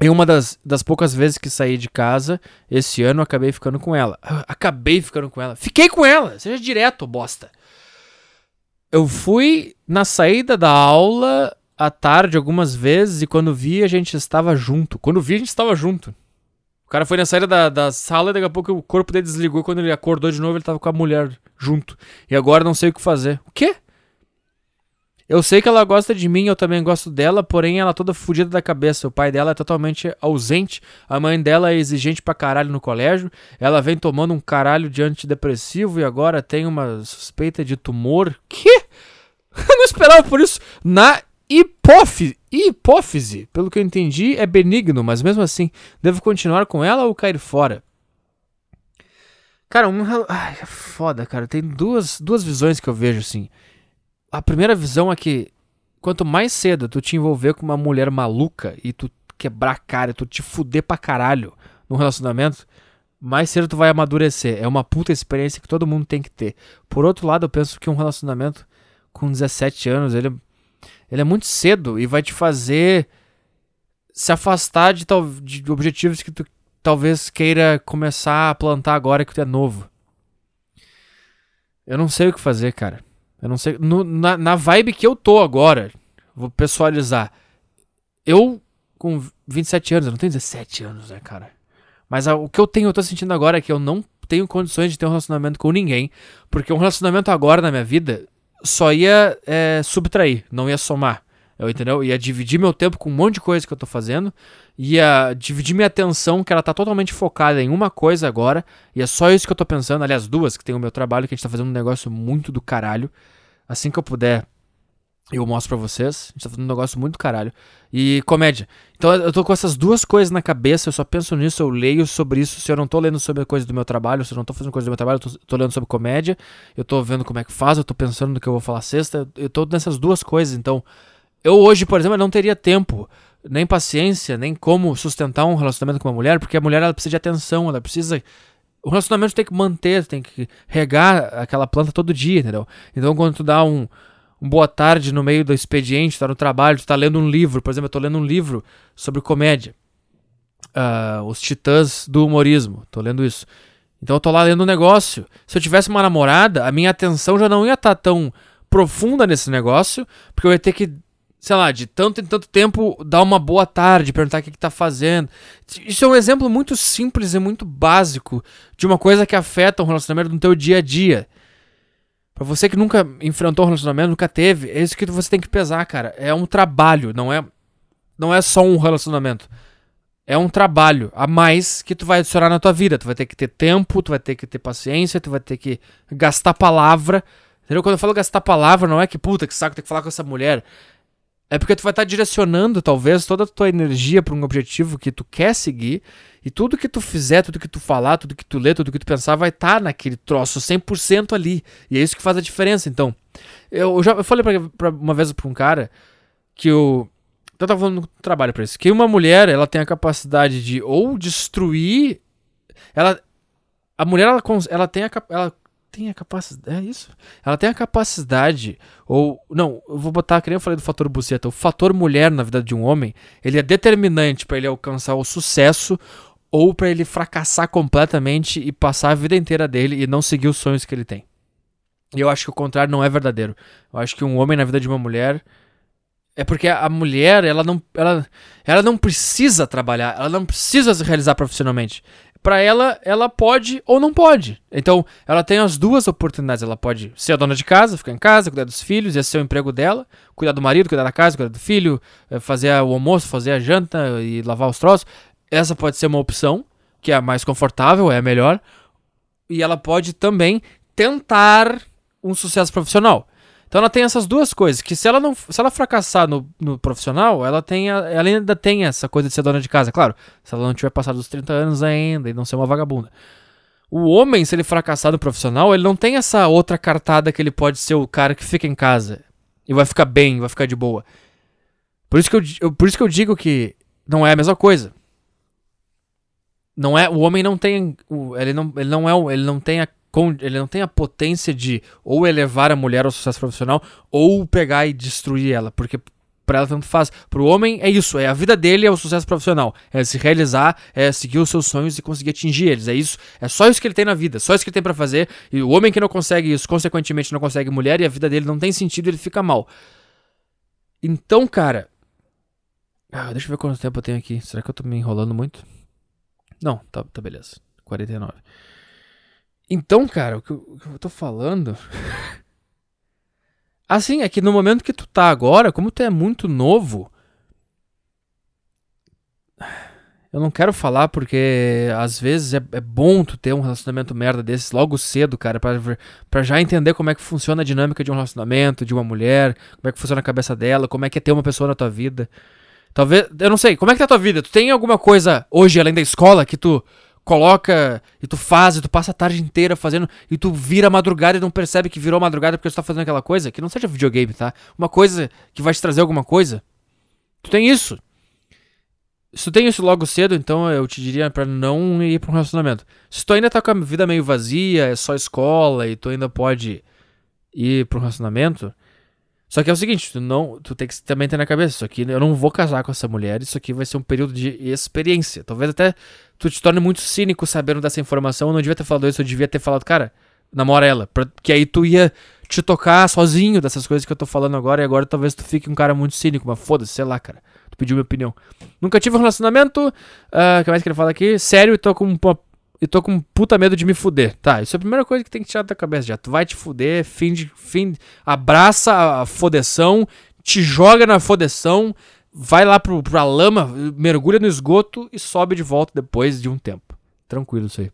Em uma das, das poucas vezes que saí de casa, esse ano acabei ficando com ela. Acabei ficando com ela. Fiquei com ela! Seja direto, bosta. Eu fui na saída da aula à tarde algumas vezes e quando vi a gente estava junto. Quando vi a gente estava junto. O cara foi na saída da, da sala e daqui a pouco o corpo dele desligou. Quando ele acordou de novo, ele estava com a mulher junto. E agora não sei o que fazer. O quê? Eu sei que ela gosta de mim, eu também gosto dela, porém ela é toda fodida da cabeça. O pai dela é totalmente ausente, a mãe dela é exigente pra caralho no colégio, ela vem tomando um caralho de antidepressivo e agora tem uma suspeita de tumor. Que? Eu não esperava por isso. Na hipófise, hipófise, pelo que eu entendi, é benigno, mas mesmo assim, devo continuar com ela ou cair fora? Cara, um. Ai, é foda, cara. Tem duas, duas visões que eu vejo assim. A primeira visão é que quanto mais cedo tu te envolver com uma mulher maluca e tu quebrar a cara, tu te fuder pra caralho num relacionamento, mais cedo tu vai amadurecer. É uma puta experiência que todo mundo tem que ter. Por outro lado, eu penso que um relacionamento com 17 anos, ele, ele é muito cedo e vai te fazer se afastar de, tal, de objetivos que tu talvez queira começar a plantar agora que tu é novo. Eu não sei o que fazer, cara. Eu não sei. No, na, na vibe que eu tô agora, vou pessoalizar. Eu, com 27 anos, eu não tenho 17 anos, né, cara? Mas a, o que eu tenho, eu tô sentindo agora é que eu não tenho condições de ter um relacionamento com ninguém. Porque um relacionamento agora na minha vida só ia é, subtrair, não ia somar. Eu, entendeu? Ia dividir meu tempo com um monte de coisa que eu tô fazendo. Ia dividir minha atenção, que ela tá totalmente focada em uma coisa agora. E é só isso que eu tô pensando. Aliás, duas, que tem o meu trabalho, que a gente tá fazendo um negócio muito do caralho. Assim que eu puder, eu mostro pra vocês. A gente tá fazendo um negócio muito caralho. E comédia. Então eu tô com essas duas coisas na cabeça, eu só penso nisso, eu leio sobre isso. Se eu não tô lendo sobre coisa do meu trabalho, se eu não tô fazendo coisa do meu trabalho, eu tô, tô lendo sobre comédia. Eu tô vendo como é que faz, eu tô pensando no que eu vou falar sexta. Eu tô nessas duas coisas, então eu hoje, por exemplo, não teria tempo, nem paciência, nem como sustentar um relacionamento com uma mulher, porque a mulher ela precisa de atenção, ela precisa. O relacionamento tem que manter, tem que regar aquela planta todo dia, entendeu? Então quando tu dá um, um boa tarde no meio do expediente, tu tá no trabalho, tu tá lendo um livro, por exemplo, eu tô lendo um livro sobre comédia. Uh, os titãs do humorismo, tô lendo isso. Então eu tô lá lendo um negócio. Se eu tivesse uma namorada, a minha atenção já não ia estar tá tão profunda nesse negócio, porque eu ia ter que sei lá, de tanto em tanto tempo dar uma boa tarde, perguntar o que, que tá fazendo. Isso é um exemplo muito simples e muito básico de uma coisa que afeta um relacionamento no teu dia a dia. Pra você que nunca enfrentou um relacionamento, nunca teve, é isso que você tem que pesar, cara. É um trabalho, não é, não é só um relacionamento. É um trabalho a mais que tu vai adicionar na tua vida. Tu vai ter que ter tempo, tu vai ter que ter paciência, tu vai ter que gastar palavra. Entendeu? Quando eu falo gastar palavra, não é que puta que saco ter que falar com essa mulher. É porque tu vai estar tá direcionando, talvez, toda a tua energia para um objetivo que tu quer seguir. E tudo que tu fizer, tudo que tu falar, tudo que tu ler, tudo que tu pensar, vai estar tá naquele troço 100% ali. E é isso que faz a diferença. Então, eu, já eu falei pra, pra uma vez pra um cara que eu. Eu tava falando no trabalho pra isso. Que uma mulher, ela tem a capacidade de ou destruir. Ela. A mulher, ela, ela tem a, ela tem a capacidade. É isso? Ela tem a capacidade. Ou. Não, eu vou botar, que nem eu falei do fator buceta. O fator mulher na vida de um homem, ele é determinante para ele alcançar o sucesso ou para ele fracassar completamente e passar a vida inteira dele e não seguir os sonhos que ele tem. E eu acho que o contrário não é verdadeiro. Eu acho que um homem na vida de uma mulher. É porque a mulher, ela não, ela, ela não precisa trabalhar, ela não precisa se realizar profissionalmente para ela, ela pode ou não pode. Então, ela tem as duas oportunidades. Ela pode ser a dona de casa, ficar em casa, cuidar dos filhos, esse é o emprego dela, cuidar do marido, cuidar da casa, cuidar do filho, eh, fazer o almoço, fazer a janta e lavar os troços. Essa pode ser uma opção, que é a mais confortável, é a melhor. E ela pode também tentar um sucesso profissional. Então ela tem essas duas coisas, que se ela não, se ela fracassar no, no profissional, ela tem a, ela ainda tem essa coisa de ser dona de casa, claro. Se ela não tiver passado dos 30 anos ainda e não ser uma vagabunda. O homem, se ele fracassar no profissional, ele não tem essa outra cartada que ele pode ser o cara que fica em casa e vai ficar bem, vai ficar de boa. Por isso que eu, eu por isso que eu digo que não é a mesma coisa. Não é, o homem não tem, ele não, ele não é, ele não tem a ele não tem a potência de ou elevar a mulher ao sucesso profissional ou pegar e destruir ela, porque para ela tanto faz. Para o homem é isso, é a vida dele é o sucesso profissional, é se realizar, é seguir os seus sonhos e conseguir atingir eles. É isso, é só isso que ele tem na vida, só isso que ele tem para fazer. E o homem que não consegue isso, consequentemente não consegue mulher e a vida dele não tem sentido, ele fica mal. Então, cara, ah, deixa eu ver quanto tempo eu tenho aqui. Será que eu tô me enrolando muito? Não, tá, tá beleza. 49. Então, cara, o que eu, o que eu tô falando. assim, é que no momento que tu tá agora, como tu é muito novo. Eu não quero falar porque às vezes é, é bom tu ter um relacionamento merda desses logo cedo, cara, pra já entender como é que funciona a dinâmica de um relacionamento, de uma mulher, como é que funciona a cabeça dela, como é que é ter uma pessoa na tua vida. Talvez, eu não sei, como é que tá a tua vida? Tu tem alguma coisa hoje além da escola que tu coloca e tu faz, e tu passa a tarde inteira fazendo, e tu vira madrugada e não percebe que virou madrugada porque tu tá fazendo aquela coisa, que não seja videogame, tá? Uma coisa que vai te trazer alguma coisa. Tu tem isso. Se tu tem isso logo cedo, então eu te diria para não ir pra um relacionamento. Se tu ainda tá com a vida meio vazia, é só escola e tu ainda pode ir pra um relacionamento. Só que é o seguinte, tu não, tu tem que também ter na cabeça, isso aqui eu não vou casar com essa mulher, isso aqui vai ser um período de experiência. Talvez até tu te torne muito cínico sabendo dessa informação, eu não devia ter falado isso, eu devia ter falado, cara, namora ela, porque aí tu ia te tocar sozinho dessas coisas que eu tô falando agora e agora talvez tu fique um cara muito cínico, mas foda-se, sei lá, cara pediu minha opinião. Nunca tive um relacionamento. Uh, o que mais que ele fala aqui? Sério tô com uma, e tô com puta medo de me fuder. Tá, isso é a primeira coisa que tem que tirar da cabeça já. Tu vai te fuder, fim de. Fim, abraça a fodeção, te joga na fodeção, vai lá pro, pra lama, mergulha no esgoto e sobe de volta depois de um tempo. Tranquilo isso aí.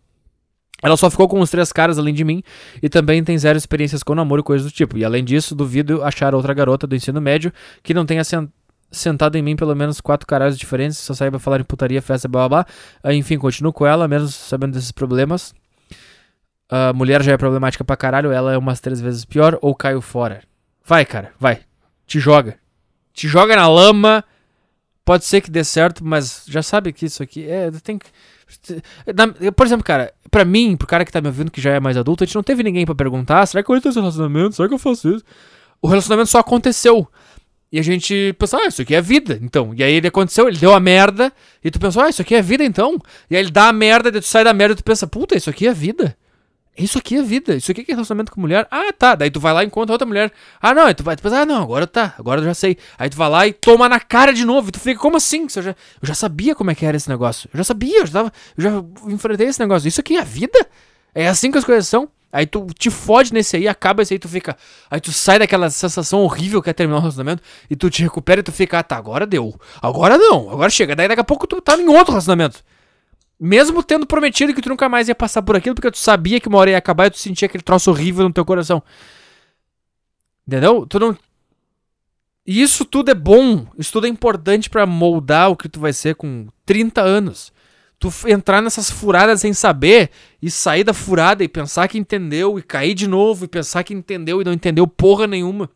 Ela só ficou com os três caras além de mim e também tem zero experiências com namoro e coisas do tipo. E além disso, duvido achar outra garota do ensino médio que não tenha sentado em mim pelo menos quatro caralhos diferentes, só saiba falar em putaria, festa, blá blá blá. Enfim, continuo com ela, mesmo sabendo desses problemas. A mulher já é problemática pra caralho, ela é umas três vezes pior, ou caiu fora. Vai, cara, vai. Te joga. Te joga na lama. Pode ser que dê certo, mas já sabe que isso aqui é. Tem que. Por exemplo, cara, pra mim, pro cara que tá me ouvindo que já é mais adulto, a gente não teve ninguém para perguntar: será que eu entro nesse relacionamento? Será que eu faço isso? O relacionamento só aconteceu. E a gente pensou, ah, isso aqui é vida, então. E aí ele aconteceu, ele deu a merda, e tu pensou, ah, isso aqui é vida, então. E aí ele dá a merda, daí tu sai da merda e tu pensa, puta, isso aqui é vida. Isso aqui é vida, isso aqui é relacionamento com mulher. Ah, tá. Daí tu vai lá e encontra outra mulher. Ah, não, aí tu vai, tu pensa, ah, não, agora tá, agora eu já sei. Aí tu vai lá e toma na cara de novo. E tu fica, como assim? Eu já, eu já sabia como é que era esse negócio. Eu já sabia, eu já, tava, eu já enfrentei esse negócio. Isso aqui é vida? É assim que as coisas são? Aí tu te fode nesse aí, acaba esse aí, tu fica. Aí tu sai daquela sensação horrível que é terminar o relacionamento e tu te recupera e tu fica, ah, tá, agora deu. Agora não, agora chega. Daí daqui a pouco tu tá em outro relacionamento. Mesmo tendo prometido que tu nunca mais ia passar por aquilo, porque tu sabia que uma hora ia acabar e tu sentia aquele troço horrível no teu coração. Entendeu? Tu não. E isso tudo é bom, isso tudo é importante para moldar o que tu vai ser com 30 anos tu entrar nessas furadas sem saber e sair da furada e pensar que entendeu e cair de novo e pensar que entendeu e não entendeu porra nenhuma.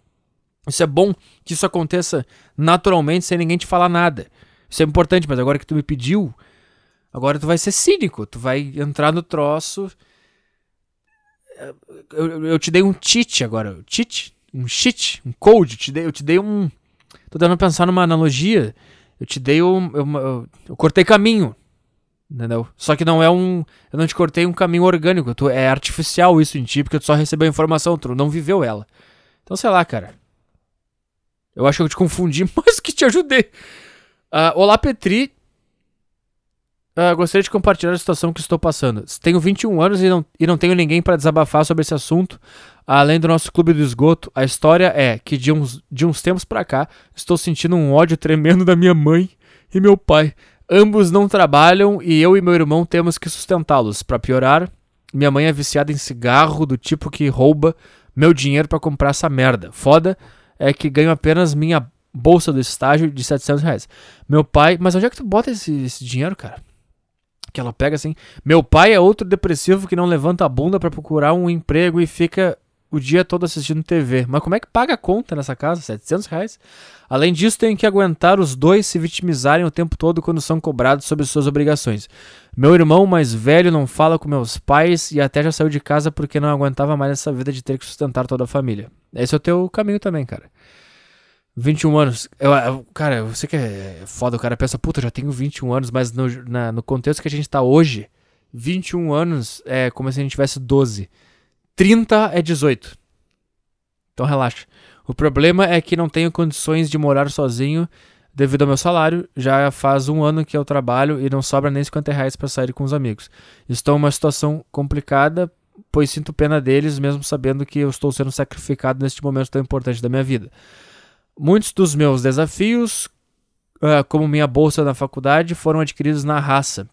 Isso é bom que isso aconteça naturalmente sem ninguém te falar nada. Isso é importante, mas agora que tu me pediu, agora tu vai ser cínico, tu vai entrar no troço. Eu, eu te dei um cheat agora, cheat, um cheat, um code, eu te dei, eu te dei um. Tô dando pensar numa analogia. Eu te dei um. Eu, eu, eu cortei caminho. Entendeu? Só que não é um. Eu não te cortei um caminho orgânico. Tu, é artificial isso em ti, porque tu só recebeu a informação, tu não viveu ela. Então, sei lá, cara. Eu acho que eu te confundi mais que te ajudei. Uh, olá, Petri. Uh, gostaria de compartilhar a situação que estou passando. Tenho 21 anos e não, e não tenho ninguém para desabafar sobre esse assunto, além do nosso clube do esgoto. A história é que de uns, de uns tempos para cá estou sentindo um ódio tremendo da minha mãe e meu pai. Ambos não trabalham e eu e meu irmão temos que sustentá-los. Para piorar, minha mãe é viciada em cigarro do tipo que rouba meu dinheiro para comprar essa merda. Foda é que ganho apenas minha bolsa do estágio de 700 reais. Meu pai, mas onde é que tu bota esse, esse dinheiro, cara? Que ela pega assim. Meu pai é outro depressivo que não levanta a bunda para procurar um emprego e fica o dia todo assistindo TV. Mas como é que paga a conta nessa casa? 700 reais? Além disso, tem que aguentar os dois se vitimizarem o tempo todo quando são cobrados sobre suas obrigações. Meu irmão mais velho não fala com meus pais e até já saiu de casa porque não aguentava mais essa vida de ter que sustentar toda a família. Esse é o teu caminho também, cara. 21 anos. Eu, eu, cara, você que é foda, o cara pensa, puta, já tenho 21 anos, mas no, na, no contexto que a gente tá hoje, 21 anos é como se a gente tivesse 12. 30 é 18. Então relaxa. O problema é que não tenho condições de morar sozinho devido ao meu salário. Já faz um ano que eu trabalho e não sobra nem 50 reais para sair com os amigos. Estou em uma situação complicada, pois sinto pena deles, mesmo sabendo que eu estou sendo sacrificado neste momento tão importante da minha vida. Muitos dos meus desafios, uh, como minha bolsa na faculdade, foram adquiridos na raça.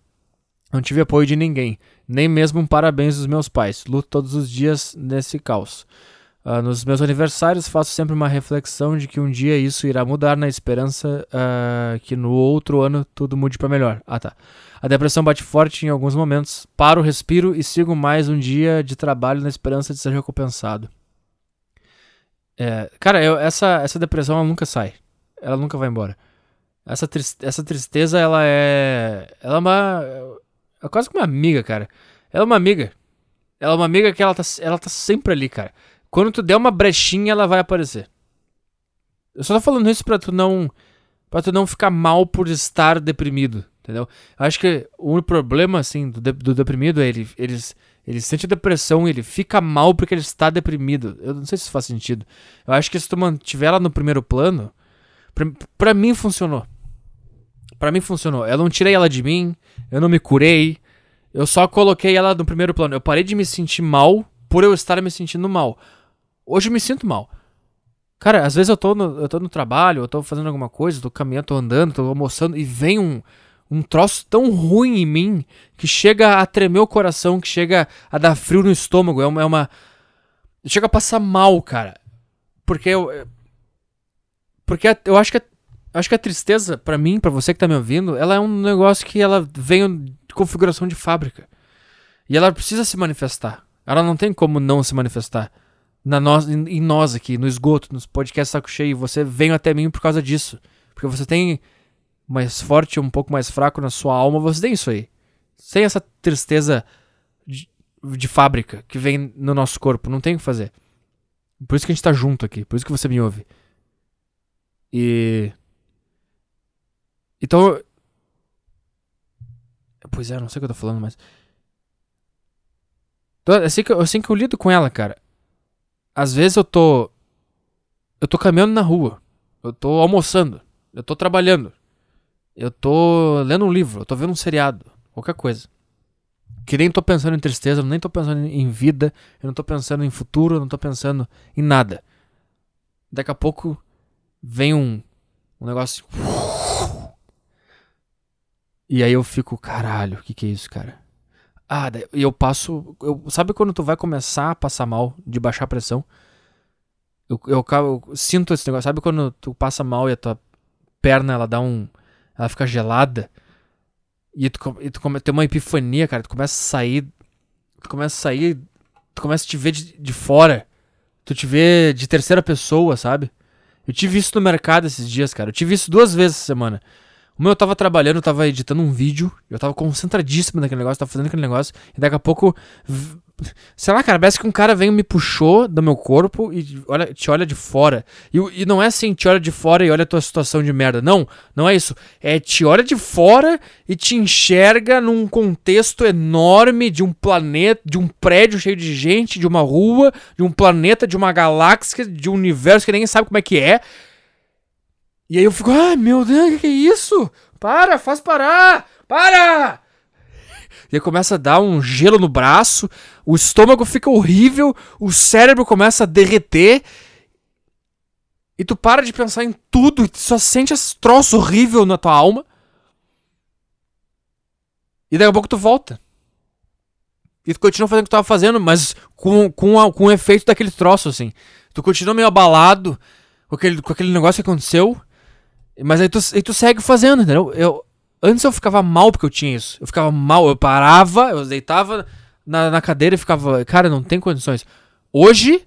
Não tive apoio de ninguém nem mesmo um parabéns dos meus pais. Luto todos os dias nesse caos. Ah, nos meus aniversários faço sempre uma reflexão de que um dia isso irá mudar na esperança ah, que no outro ano tudo mude para melhor. Ah, tá. A depressão bate forte em alguns momentos. Paro, respiro e sigo mais um dia de trabalho na esperança de ser recompensado. É, cara, eu- essa, essa depressão ela nunca sai. Ela nunca vai embora. Essa, essa tristeza, ela é. Ela é uma. É quase que uma amiga, cara. Ela é uma amiga. Ela é uma amiga que ela tá, ela tá sempre ali, cara. Quando tu der uma brechinha, ela vai aparecer. Eu só tô falando isso pra tu não. Pra tu não ficar mal por estar deprimido, entendeu? Eu acho que o problema, assim, do, de- do deprimido é ele, ele, ele sente depressão ele fica mal porque ele está deprimido. Eu não sei se isso faz sentido. Eu acho que se tu mantiver ela no primeiro plano, pra, pra mim funcionou. Pra mim funcionou. Eu não tirei ela de mim, eu não me curei, eu só coloquei ela no primeiro plano. Eu parei de me sentir mal por eu estar me sentindo mal. Hoje eu me sinto mal. Cara, às vezes eu tô no, eu tô no trabalho, eu tô fazendo alguma coisa, tô caminhando, tô andando, tô almoçando e vem um, um troço tão ruim em mim que chega a tremer o coração, que chega a dar frio no estômago. É uma. É uma chega a passar mal, cara. Porque eu. Porque eu acho que a, acho que a tristeza, pra mim, pra você que tá me ouvindo, ela é um negócio que ela vem de configuração de fábrica. E ela precisa se manifestar. Ela não tem como não se manifestar. Na nós, em, nós aqui, no esgoto, nos podcasts saco cheio, você vem até mim por causa disso. Porque você tem mais forte, um pouco mais fraco na sua alma, você tem isso aí. Sem essa tristeza de, de fábrica que vem no nosso corpo, não tem o que fazer. Por isso que a gente tá junto aqui, por isso que você me ouve. E. Então. Pois é, não sei o que eu tô falando, mas. Assim que, assim que eu lido com ela, cara. Às vezes eu tô. Eu tô caminhando na rua. Eu tô almoçando. Eu tô trabalhando. Eu tô lendo um livro. Eu tô vendo um seriado. Qualquer coisa. Que nem tô pensando em tristeza, nem tô pensando em vida. Eu não tô pensando em futuro, eu não tô pensando em nada. Daqui a pouco vem um, um negócio. E aí eu fico, caralho, o que, que é isso, cara? Ah, e eu passo. Eu, sabe quando tu vai começar a passar mal, de baixar pressão? Eu, eu, eu sinto esse negócio. Sabe quando tu passa mal e a tua perna ela dá um. Ela fica gelada? E tu, e tu come, tem uma epifania, cara. Tu começa a sair. Tu começa a sair. Tu começa a te ver de, de fora. Tu te vê de terceira pessoa, sabe? Eu tive isso no mercado esses dias, cara. Eu tive isso duas vezes essa semana. Uma eu tava trabalhando, eu tava editando um vídeo, eu tava concentradíssimo naquele negócio, tava fazendo aquele negócio, e daqui a pouco. Sei lá, cara, parece que um cara veio me puxou do meu corpo e olha, te olha de fora. E, o- e não é assim, te olha de fora e olha a tua situação de merda. Não, não é isso. É te olha de fora e te enxerga num contexto enorme de um planeta, de um prédio cheio de gente, de uma rua, de um planeta, de uma galáxia, de um universo que ninguém sabe como é que é. E aí eu fico, ai meu Deus, o que, que é isso? Para, faz parar! Para! E aí começa a dar um gelo no braço, o estômago fica horrível, o cérebro começa a derreter. E tu para de pensar em tudo e tu só sente esse troço horrível na tua alma. E daqui a pouco tu volta. E tu continua fazendo o que tu tava fazendo, mas com, com, a- com o efeito daquele troço, assim. Tu continua meio abalado com aquele, com aquele negócio que aconteceu. Mas aí tu, aí tu segue fazendo, entendeu? Eu, antes eu ficava mal porque eu tinha isso. Eu ficava mal, eu parava, eu deitava na, na cadeira e ficava, cara, não tem condições. Hoje.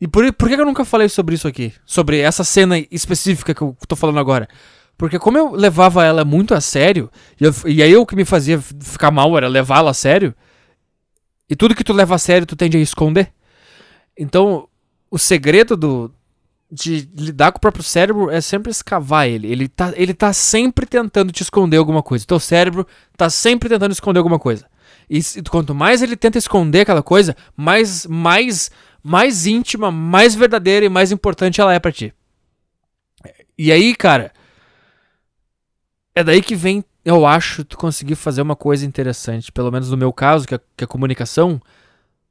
E por, por que eu nunca falei sobre isso aqui? Sobre essa cena específica que eu tô falando agora? Porque como eu levava ela muito a sério, e, eu- e aí o que me fazia ficar mal era levá-la a sério, e tudo que tu leva a sério tu tende a esconder. Então, o segredo do, de lidar com o próprio cérebro é sempre escavar ele. Ele tá, ele tá sempre tentando te esconder alguma coisa. Teu cérebro tá sempre tentando esconder alguma coisa. E quanto mais ele tenta esconder aquela coisa, mais, mais, mais íntima, mais verdadeira e mais importante ela é pra ti. E aí, cara, é daí que vem, eu acho, tu conseguir fazer uma coisa interessante. Pelo menos no meu caso, que é, que é comunicação.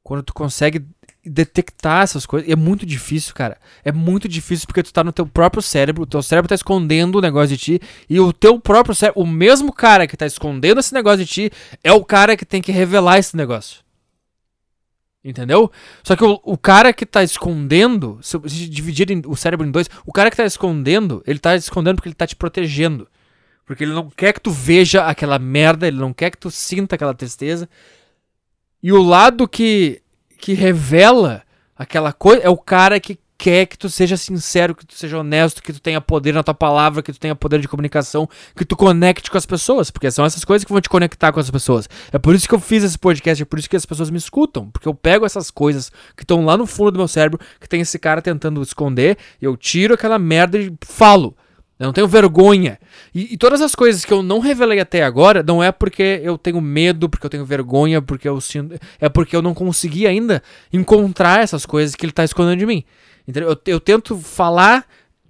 Quando tu consegue detectar essas coisas. E é muito difícil, cara. É muito difícil porque tu tá no teu próprio cérebro, o teu cérebro tá escondendo o negócio de ti, e o teu próprio cérebro, o mesmo cara que tá escondendo esse negócio de ti, é o cara que tem que revelar esse negócio. Entendeu? Só que o, o cara que tá escondendo, se se dividir em- o cérebro em dois, o cara que tá escondendo, ele tá escondendo porque ele tá te protegendo. Porque ele não quer que tu veja aquela merda, ele não quer que tu sinta aquela tristeza. E o lado que, que revela aquela coisa é o cara que quer que tu seja sincero, que tu seja honesto, que tu tenha poder na tua palavra, que tu tenha poder de comunicação, que tu conecte com as pessoas, porque são essas coisas que vão te conectar com as pessoas. É por isso que eu fiz esse podcast, é por isso que as pessoas me escutam, porque eu pego essas coisas que estão lá no fundo do meu cérebro, que tem esse cara tentando esconder, e eu tiro aquela merda e falo. Eu não tenho vergonha. E, e todas as coisas que eu não revelei até agora não é porque eu tenho medo, porque eu tenho vergonha, porque eu sinto. É porque eu não consegui ainda encontrar essas coisas que ele tá escondendo de mim. Entendeu? Eu, eu tento falar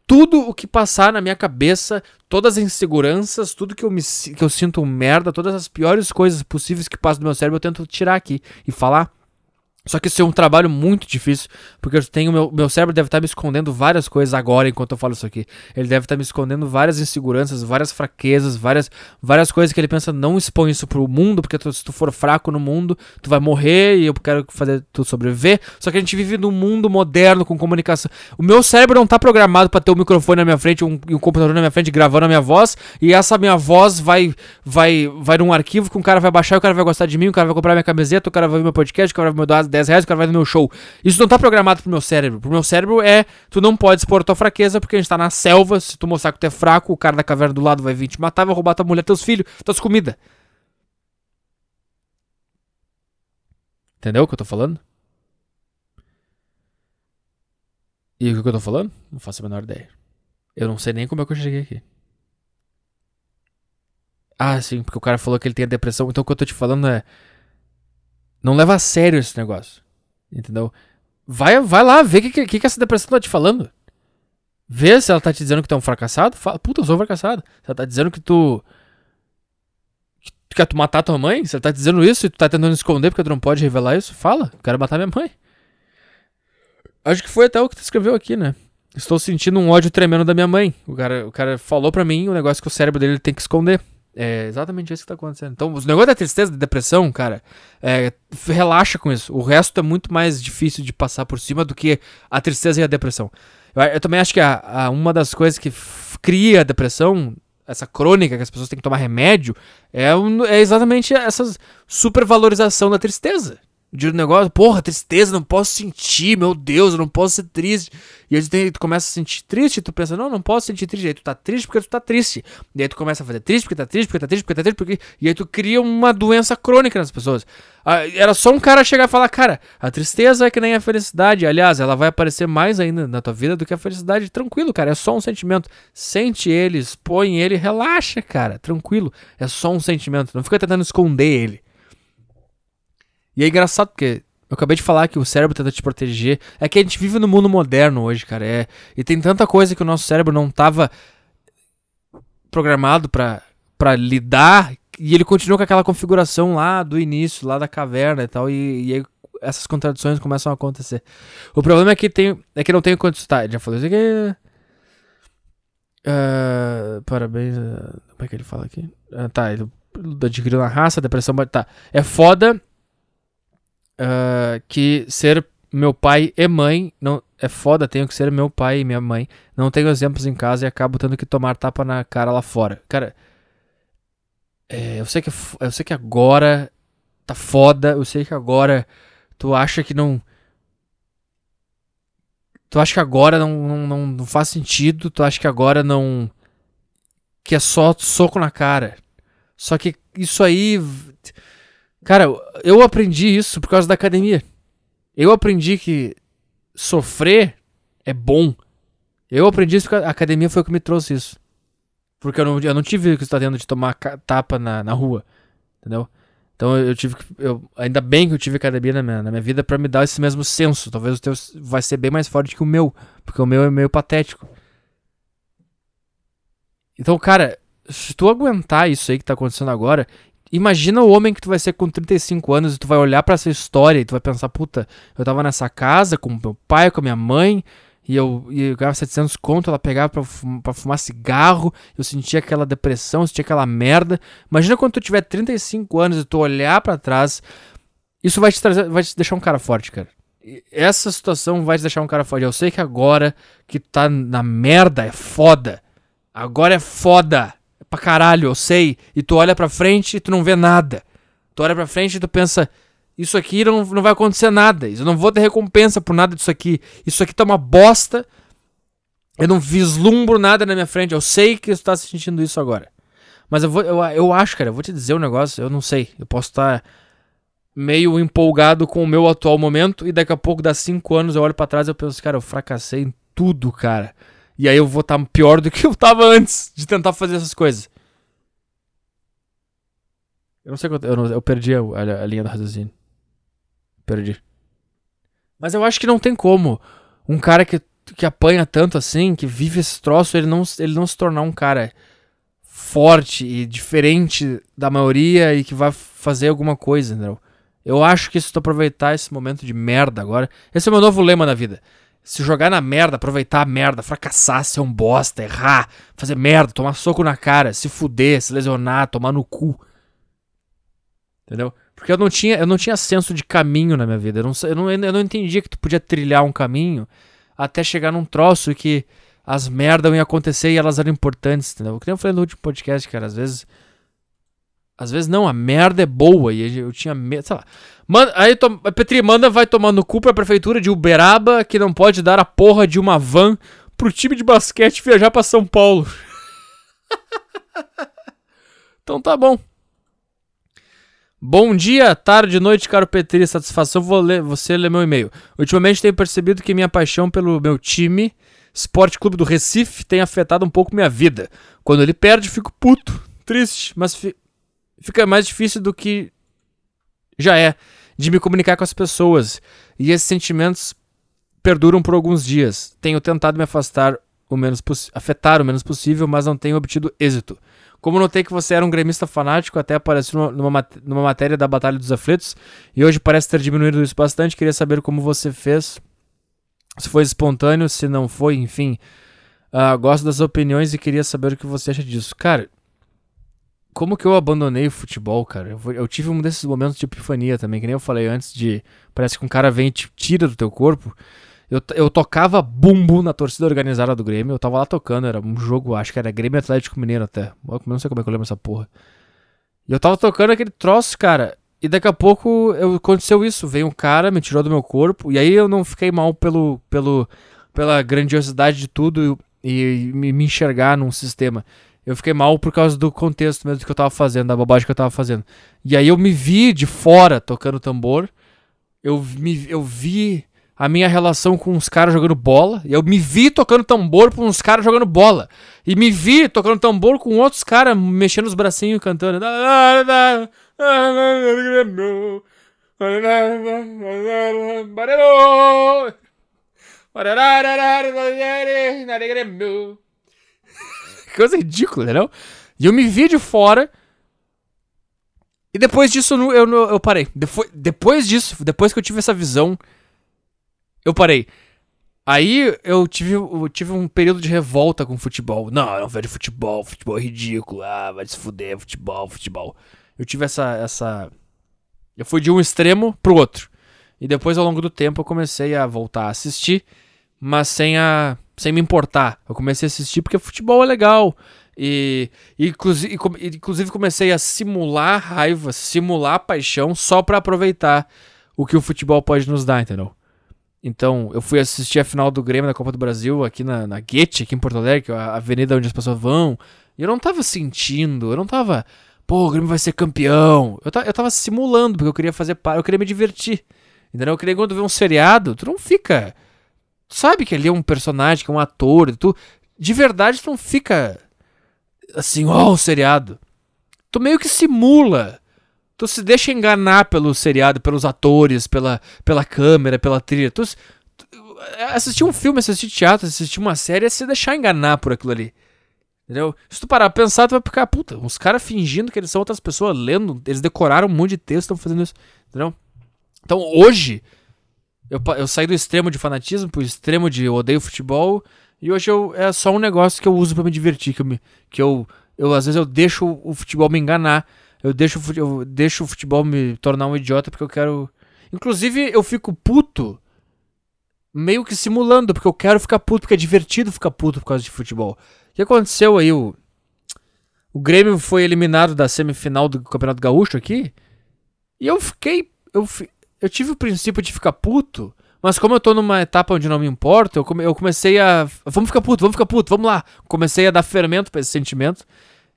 tudo o que passar na minha cabeça, todas as inseguranças, tudo que eu, me, que eu sinto merda, todas as piores coisas possíveis que passam do meu cérebro, eu tento tirar aqui e falar. Só que isso é um trabalho muito difícil, porque eu tenho meu, meu cérebro deve estar me escondendo várias coisas agora enquanto eu falo isso aqui. Ele deve estar me escondendo várias inseguranças, várias fraquezas, várias, várias coisas que ele pensa não expõe isso pro mundo, porque tu- se tu for fraco no mundo, tu vai morrer e eu quero fazer tu sobreviver. Só que a gente vive num mundo moderno com comunicação. O meu cérebro não tá programado pra ter um microfone na minha frente um, um computador na minha frente gravando a minha voz, e essa minha voz vai vai vai num arquivo que um cara vai baixar, o cara vai gostar de mim, o cara vai comprar minha camiseta, o cara vai ver meu podcast, o cara vai me dar 10 reais, o cara vai no meu show. Isso não tá programado pro meu cérebro. Pro meu cérebro é, tu não pode expor tua fraqueza, porque a gente tá na selva, se tu mostrar que tu é fraco, o cara da caverna do lado vai vir te matar, vai roubar tua mulher, teus filhos, tuas comidas. Entendeu o que eu tô falando? E o que eu tô falando? Não faço a menor ideia. Eu não sei nem como é que eu cheguei aqui. Ah, sim, porque o cara falou que ele tem a depressão. Então o que eu tô te falando é. Não leva a sério esse negócio. Entendeu? Vai, vai lá, vê o que, que, que essa depressão tá te falando. Vê se ela tá te dizendo que tu é um fracassado. Fala, puta, eu sou um fracassado. Se ela tá dizendo que tu. que tu quer tu matar tua mãe? Se ela tá dizendo isso e tu tá tentando esconder porque tu não pode revelar isso, fala. Eu quero matar minha mãe. Acho que foi até o que tu escreveu aqui, né? Estou sentindo um ódio tremendo da minha mãe. O cara, o cara falou pra mim o negócio que o cérebro dele tem que esconder. É exatamente isso que tá acontecendo. Então, os negócios da tristeza, da depressão, cara, é, relaxa com isso. O resto é muito mais difícil de passar por cima do que a tristeza e a depressão. Eu, eu também acho que a, a- uma das coisas que cria a depressão, essa crônica que as pessoas têm que tomar remédio, é, um- é exatamente essa supervalorização da tristeza. De um negócio, porra, tristeza, não posso sentir, meu Deus, eu não posso ser triste. E aí tu, tem- tu começa a sentir triste, tu pensa, não, não posso sentir triste. E aí tu tá triste porque tu tá triste. E aí tu começa a fazer triste porque tá triste, porque tá triste, porque tá triste, porque. E aí tu cria uma doença crônica nas pessoas. Ah, era só um cara chegar e falar, cara, a tristeza é que nem a felicidade. Aliás, ela vai aparecer mais ainda na tua vida do que a felicidade. Tranquilo, cara, é só um sentimento. Sente ele, expõe ele, relaxa, cara, tranquilo. É só um sentimento. Não fica tentando esconder ele. E é engraçado porque eu acabei de falar que o cérebro tenta te proteger. É que a gente vive no mundo moderno hoje, cara. É, e tem tanta coisa que o nosso cérebro não tava programado pra, pra lidar. E ele continua com aquela configuração lá do início, lá da caverna e tal. E, e essas contradições começam a acontecer. O problema é que tem. É que não tem quanto. Tá, já falei isso aqui. Ah, parabéns. ah, como é que ele fala aqui? Ah, tá, ele adquiriu na raça, depressão. Tá. É foda ah, que ser meu pai e mãe não é foda, tenho que ser meu pai e minha mãe. Não tenho exemplos em casa e acabo tendo que tomar tapa na cara lá fora. Cara, é, eu sei que é eu sei que agora tá foda, eu sei que agora tu acha que não Tu acha que agora não, não, não, não faz sentido, tu acha que agora não que é só soco na cara. Só que isso aí Cara, eu aprendi isso por causa da academia. Eu aprendi que sofrer é bom. Eu aprendi isso porque a academia foi o que me trouxe isso. Porque eu não, eu não tive o que você tá tendo de tomar tapa na, na rua. Entendeu? Então eu, tive que. Eu, ainda bem que eu tive academia na minha, na minha vida pra me dar esse mesmo senso. Talvez o teu vai ser bem mais forte que o meu. Porque o meu é meio patético. Então, cara, se tu aguentar isso aí que tá acontecendo agora, imagina o homem que tu vai ser com 35 anos e tu vai olhar pra essa história e tu vai pensar, puta, eu tava nessa casa com meu pai, com a minha mãe, e eu, e eu ganhava 700 conto, ela pegava pra, fum- pra fumar cigarro, eu sentia aquela depressão, eu sentia aquela merda. Imagina quando tu tiver 35 anos e tu olhar pra trás Isso vai te trazer, vai te deixar um cara forte, cara. Essa situação vai te deixar um cara forte. Eu sei que agora que tá na merda é foda. Agora é foda. Pra caralho, eu sei. E tu olha pra frente e tu não vê nada. Tu olha pra frente e tu pensa, isso aqui não, não vai acontecer nada. Eu não vou ter recompensa por nada disso aqui. Isso aqui tá uma bosta. Eu não vislumbro nada na minha frente. Eu sei que tu tá sentindo isso agora. Mas eu, vou, eu, eu acho, cara, eu vou te dizer um negócio, eu não sei. Eu posso estar meio empolgado com o meu atual momento e daqui a pouco, dá cinco anos, eu olho pra trás e eu penso, cara, eu fracassei em tudo, cara. E aí eu vou estar pior do que eu tava antes de tentar fazer essas coisas. Eu não sei quanto. Eu, não- eu perdi a, a- a linha do raciocínio. Perdi. Mas eu acho que não tem como. Um cara que, que apanha tanto assim, que vive esse troço, ele não, ele não se tornar um cara forte e diferente da maioria e que vai fazer alguma coisa, entendeu? Eu acho que se tu aproveitar esse momento de merda agora. Esse é o meu novo lema na vida. Se jogar na merda, aproveitar a merda, fracassar, ser um bosta, errar, fazer merda, tomar soco na cara, se fuder, se lesionar, tomar no cu. Entendeu? Porque eu não tinha, eu não tinha senso de caminho na minha vida. Eu não, eu não, eu não entendia que tu podia trilhar um caminho até chegar num troço que as merdas iam acontecer e elas eram importantes, entendeu? Que nem eu falei no último podcast, cara, às vezes. Às vezes não, a merda é boa e eu tinha medo, sei lá. Manda, aí, to, Petri, manda vai tomar no cu pra prefeitura de Uberaba que não pode dar a porra de uma van pro time de basquete viajar pra São Paulo. então tá bom. Bom dia, tarde, noite, caro Petri. Satisfação vou ler, você ler meu e-mail. Ultimamente tenho percebido que minha paixão pelo meu time, Esporte Clube do Recife, tem afetado um pouco minha vida. Quando ele perde, fico puto, triste, mas fi- fica mais difícil do que já é de me comunicar com as pessoas. E esses sentimentos perduram por alguns dias. Tenho tentado me afastar o menos afetar o menos possível, mas não tenho obtido êxito. Como notei que você era um gremista fanático, até apareceu numa, mat- numa matéria da Batalha dos Aflitos, e hoje parece ter diminuído isso bastante. Queria saber como você fez, se foi espontâneo, se não foi, enfim. Ah, gosto das opiniões e queria saber o que você acha disso. Cara, como que eu abandonei o futebol, cara? Eu, eu tive um desses momentos de epifania também, que nem eu falei antes, de parece que um cara vem e te tira do teu corpo. Eu, eu tocava bumbo na torcida organizada do Grêmio, eu tava lá tocando, era um jogo, acho que era Grêmio Atlético Mineiro até. Eu não sei como é que eu lembro essa porra. E eu tava tocando aquele troço, cara, e daqui a pouco eu, aconteceu isso, veio um cara, me tirou do meu corpo, e aí eu não fiquei mal pelo, pelo, pela grandiosidade de tudo e, e me enxergar num sistema. Eu fiquei mal por causa do contexto mesmo que eu tava fazendo, da bobagem que eu tava fazendo. E aí eu me vi de fora tocando tambor. Eu, me, eu vi a minha relação com uns caras jogando bola. E eu me vi tocando tambor com uns caras jogando bola. E me vi tocando tambor com outros caras mexendo os bracinhos cantando. Coisa ridícula, entendeu? E eu me vi de fora. E depois disso eu, eu, eu parei. Depois, depois disso, depois que eu tive essa visão, eu parei. Aí eu tive, eu tive um período de revolta com o futebol. Não, eu não vejo futebol, futebol é ridículo. Ah, vai se fuder, futebol, futebol. Eu tive essa, essa. Eu fui de um extremo pro outro. E depois, ao longo do tempo, eu comecei a voltar a assistir, mas sem, a, sem me importar. Eu comecei a assistir porque futebol é legal. E, e inclusive, com- inclusive comecei a simular raiva, simular paixão só pra aproveitar o que o futebol pode nos dar, entendeu? Então, eu fui assistir a final do Grêmio da Copa do Brasil aqui na, na Guete, aqui em Porto Alegre, que é a avenida onde as pessoas vão. E eu não tava sentindo, eu não tava, pô, o Grêmio vai ser campeão. Eu, eu tava simulando, porque eu queria fazer parte, eu queria me divertir. Entendeu? Eu queria quando vê um seriado, tu não fica. Sabe que ali é um personagem, que é um ator, tu. De verdade, tu não fica assim, ó, o seriado. Tu meio que simula. Tu se deixa enganar pelo seriado, pelos atores, pela, pela câmera, pela trilha. Tu, tu- assistir um filme, assistir teatro, assistir uma série é se deixar enganar por aquilo ali. Entendeu? Se tu parar pra pensar, tu vai ficar, puta, uns caras fingindo que eles são outras pessoas, lendo, eles decoraram um monte de texto, estão fazendo isso. Entendeu? Então hoje, eu, eu saí do extremo de fanatismo pro extremo de odeio futebol, e hoje eu, é só um negócio que eu uso pra me divertir, que eu, me, que eu, eu às vezes eu deixo o, futebol me enganar. Eu deixo, eu deixo o futebol me tornar um idiota porque eu quero. Inclusive, eu fico puto. Meio que simulando, porque eu quero ficar puto, porque é divertido ficar puto por causa de futebol. O que aconteceu aí? O, o Grêmio foi eliminado da semifinal do Campeonato Gaúcho aqui. E eu fiquei. Eu, fi- eu tive o princípio de ficar puto. Mas como eu tô numa etapa onde não me importa, eu, come- eu comecei a. Vamos ficar puto, vamos ficar puto, vamos lá. Comecei a dar fermento pra esse sentimento.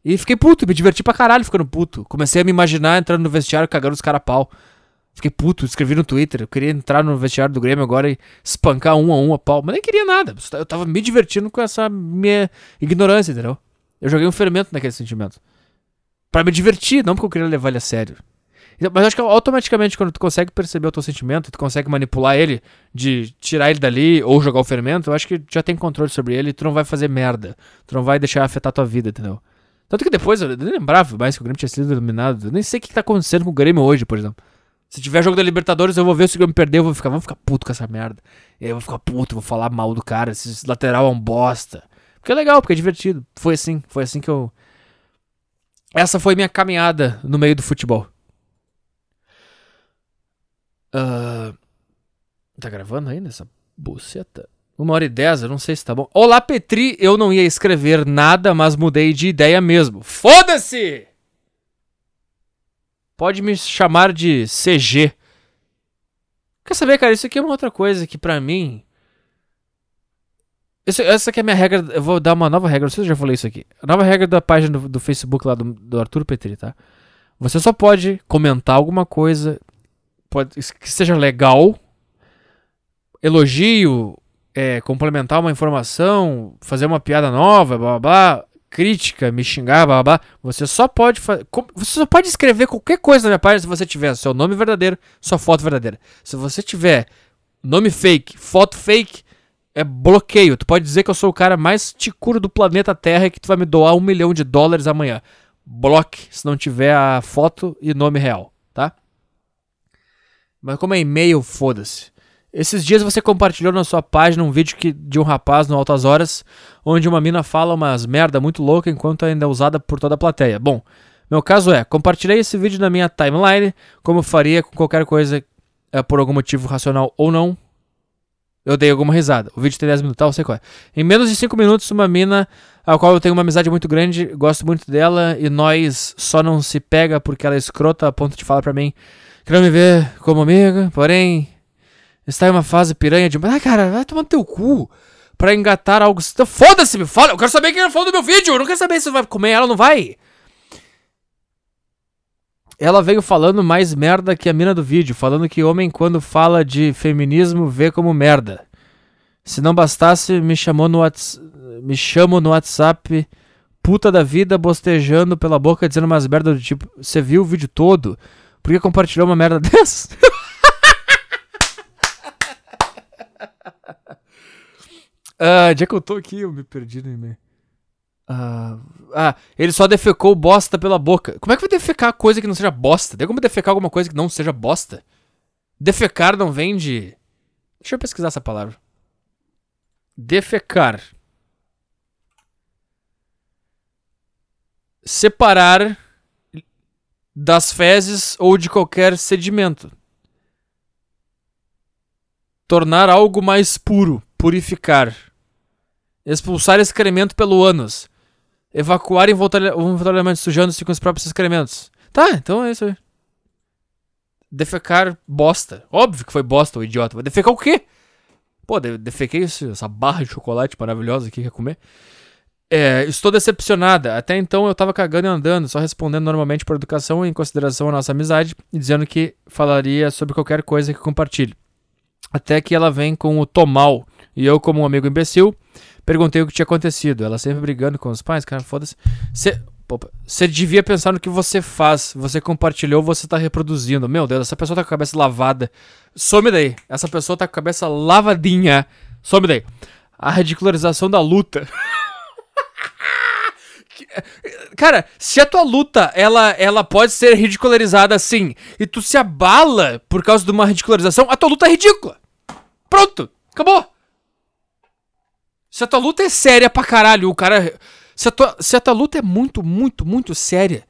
E fiquei puto, me diverti pra caralho ficando puto. Comecei a me imaginar entrando no vestiário cagando os caras a pau. Fiquei puto, escrevi no Twitter. Eu queria entrar no vestiário do Grêmio agora e espancar um a um a pau. Mas nem queria nada. Eu tava me divertindo com essa minha ignorância, entendeu? Eu joguei um fermento naquele sentimento. Pra me divertir, não porque eu queria levar ele a sério. Então, Mas acho que automaticamente, quando tu consegue perceber o teu sentimento tu consegue manipular ele, de tirar ele dali ou jogar o fermento, eu acho que já tem controle sobre ele e tu não vai fazer merda. Tu não vai deixar afetar tua vida, entendeu? Tanto que depois eu nem lembrava mais que o Grêmio tinha sido eliminado. Eu nem sei o que tá acontecendo com o Grêmio hoje, por exemplo. Se tiver jogo da Libertadores, eu vou ver se o Grêmio perder, eu vou ficar, vamos ficar puto com essa merda. E aí eu vou ficar puto, vou falar mal do cara, esse lateral é um bosta. Porque é legal, porque é divertido. Foi assim, foi assim que eu. Essa foi minha caminhada no meio do futebol. Ah, tá gravando ainda essa buceta? Uma hora e dez, eu não sei se tá bom. Olá, Petri, eu não ia escrever nada, mas mudei de ideia mesmo. Foda-se! Pode me chamar de CG. Quer saber, cara? Isso aqui é uma outra coisa que pra mim. Isso- essa aqui é a minha regra. Eu vou dar uma nova regra. Não sei se eu já falei isso aqui. A nova regra da página do, do Facebook lá do, do Arthur Petri, tá? Você só pode comentar alguma coisa pode, que seja legal, elogio, é, complementar uma informação, fazer uma piada nova, blá blá blá, crítica, me xingar, blá blá blá. Você só pode. Você só pode escrever qualquer coisa na minha página se você tiver seu nome verdadeiro, sua foto verdadeira. Se você tiver nome fake, foto fake, é bloqueio. Tu pode dizer que eu sou o cara mais ticuro do planeta Terra e que tu vai me doar um milhão de dólares amanhã. Bloque se não tiver a foto e nome real? Mas como é e-mail, foda-se. Esses dias você compartilhou na sua página um vídeo que, de um rapaz no Altas Horas, onde uma mina fala umas merda muito louca enquanto ainda é usada por toda a plateia. Bom, meu caso é, compartilhei esse vídeo na minha timeline, como faria com qualquer coisa é, por algum motivo racional ou não. Eu dei alguma risada. O vídeo tem 10 minutos, tá? Eu sei qual é. Em menos de 5 minutos, uma mina a qual eu tenho uma amizade muito grande, gosto muito dela, e nós só não se pega porque ela é escrota a ponto de falar pra mim que não me vê como amiga, porém está em uma fase piranha de. Ah, cara, vai tomar teu cu. Pra engatar algo. Então, Foda-se, me fala. Eu quero saber quem falou do meu vídeo. Eu não quero saber se vai comer ela ou não vai. Ela veio falando mais merda que a mina do vídeo, falando que homem, quando fala de feminismo, vê como merda. Se não bastasse, me chamou no WhatsApp. Me chamo no WhatsApp, puta da vida, bostejando pela boca, dizendo umas merda do tipo: Você viu o vídeo todo? Por que compartilhou uma merda dessa? Ah, onde é que eu tô aqui? Eu me perdi no e-mail. Ah, ah, ele só defecou bosta pela boca. Como é que vai defecar coisa que não seja bosta? Tem como defecar alguma coisa que não seja bosta? Defecar não vem de. Deixa eu pesquisar essa palavra. Defecar. Separar das fezes ou de qualquer sedimento. Tornar algo mais puro. Purificar. Expulsar excremento pelo ânus. Evacuar involuntar- involuntariamente sujando-se com os próprios excrementos. Tá, então é isso aí. Defecar bosta. Óbvio que foi bosta, o idiota. Vai defecar o quê? Pô, de- defequei essa barra de chocolate maravilhosa aqui que quer comer. É, estou decepcionada. Até então eu tava cagando e andando, só respondendo normalmente por educação e em consideração a nossa amizade, e dizendo que falaria sobre qualquer coisa que compartilhe. Até que ela vem com o Tomal, e eu, como um amigo imbecil, perguntei o que tinha acontecido. Ela sempre brigando com os pais, cara, foda-se. Você devia pensar no que você faz. Você compartilhou, você tá reproduzindo. Meu Deus, essa pessoa tá com a cabeça lavada. Some daí. Essa pessoa tá com a cabeça lavadinha. Some daí. A ridicularização da luta. Cara, se a tua luta, ela, ela pode ser ridicularizada assim, e tu se abala por causa de uma ridicularização, a tua luta é ridícula. Pronto, acabou. Se a tua luta é séria pra caralho, o cara. Se a tua, se a tua luta é muito, muito, muito séria,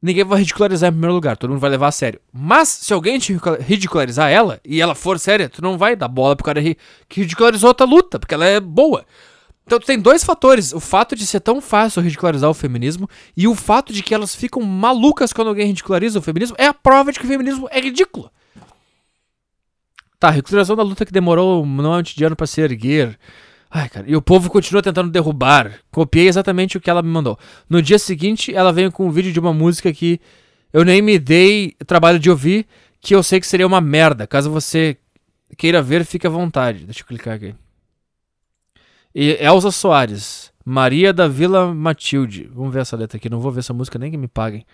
ninguém vai ridicularizar em primeiro lugar, todo mundo vai levar a sério. Mas, se alguém te ridicularizar ela, e ela for séria, tu não vai dar bola pro cara que ridicularizou outra luta, porque ela é boa. Então tem dois fatores: o fato de ser tão fácil ridicularizar o feminismo e o fato de que elas ficam malucas quando alguém ridiculariza o feminismo é a prova de que o feminismo é ridículo. Tá, ridicularização da luta que demorou um monte de ano pra se erguer. Ai, cara, e o povo continua tentando derrubar. Copiei exatamente o que ela me mandou. No dia seguinte, ela veio com um vídeo de uma música que eu nem me dei trabalho de ouvir, que eu sei que seria uma merda. Caso você queira ver, fique à vontade. Deixa eu clicar aqui. Elza Soares. Maria da Vila Matilde. Vamos ver essa letra aqui. Não vou ver essa música nem que me paguem.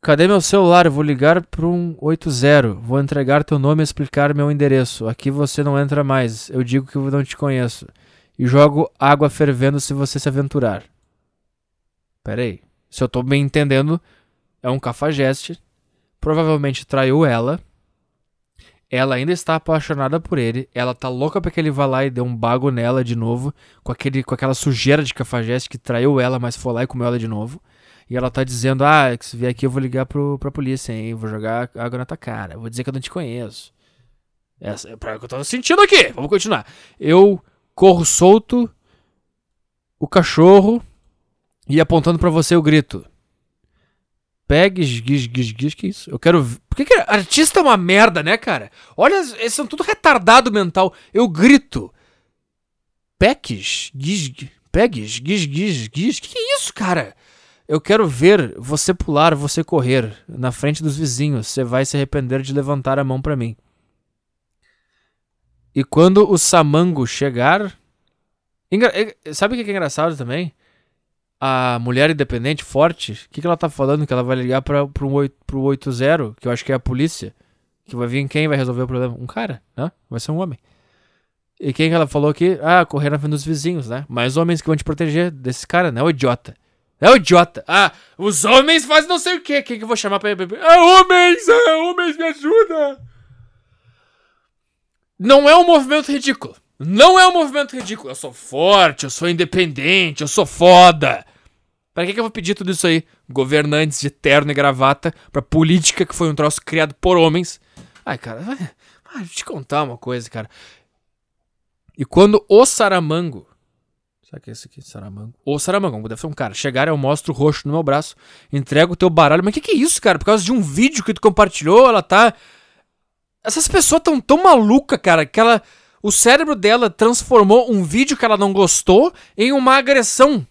Cadê meu celular? Vou ligar para um 80. Vou entregar teu nome e explicar meu endereço. Aqui você não entra mais. Eu digo que eu não te conheço. E jogo água fervendo se você se aventurar. Pera aí. Se eu tô bem entendendo, é um cafajeste. Provavelmente traiu ela. Ela ainda está apaixonada por ele. Ela tá louca pra que ele vá lá e dê um bago nela de novo. Com, aquele, com aquela sujeira de cafajeste que traiu ela, mas foi lá e comeu ela de novo. E ela tá dizendo: Ah, se vier aqui eu vou ligar pro, pra polícia, hein? Vou jogar água na tua cara. Vou dizer que eu não te conheço. Essa é o que eu tô sentindo aqui. Vamos continuar. Eu corro solto, o cachorro, e apontando para você eu grito. Pegues, giz, giz, giz, que isso? Eu quero. Por que, que artista é uma merda, né, cara? Olha, eles são tudo retardado mental. Eu grito. Peques, giz, pegues, giz, giz, giz. Que, que é isso, cara? Eu quero ver você pular, você correr na frente dos vizinhos. Você vai se arrepender de levantar a mão para mim. E quando o samango chegar. Engra... Sabe o que é engraçado também? A mulher independente, forte, o que, que ela tá falando? Que ela vai ligar pra, pro, 8, pro 80, que eu acho que é a polícia. Que vai vir quem vai resolver o problema? Um cara, né? Vai ser um homem. E quem que ela falou que? Ah, correr na frente dos vizinhos, né? Mais homens que vão te proteger desse cara, né? O idiota. É o idiota. Ah, os homens fazem não sei o quê. Quem que eu vou chamar pra? Ah, homens! Ah, homens, me ajuda! Não é um movimento ridículo. Não é um movimento ridículo. Eu sou forte, eu sou independente, eu sou foda. Pra que, que eu vou pedir tudo isso aí? Governantes de terno e gravata pra política que foi um troço criado por homens. Ai, cara, vai, vai te contar uma coisa, cara. E quando o Saramango. Será que é esse aqui? Saramango. O Saramango, deve ser um cara. Chegar, eu mostro o roxo no meu braço, entrego o teu baralho. Mas o que, que é isso, cara? Por causa de um vídeo que tu compartilhou, ela tá. Essas pessoas tão tão maluca, cara, que ela. O cérebro dela transformou um vídeo que ela não gostou em uma agressão.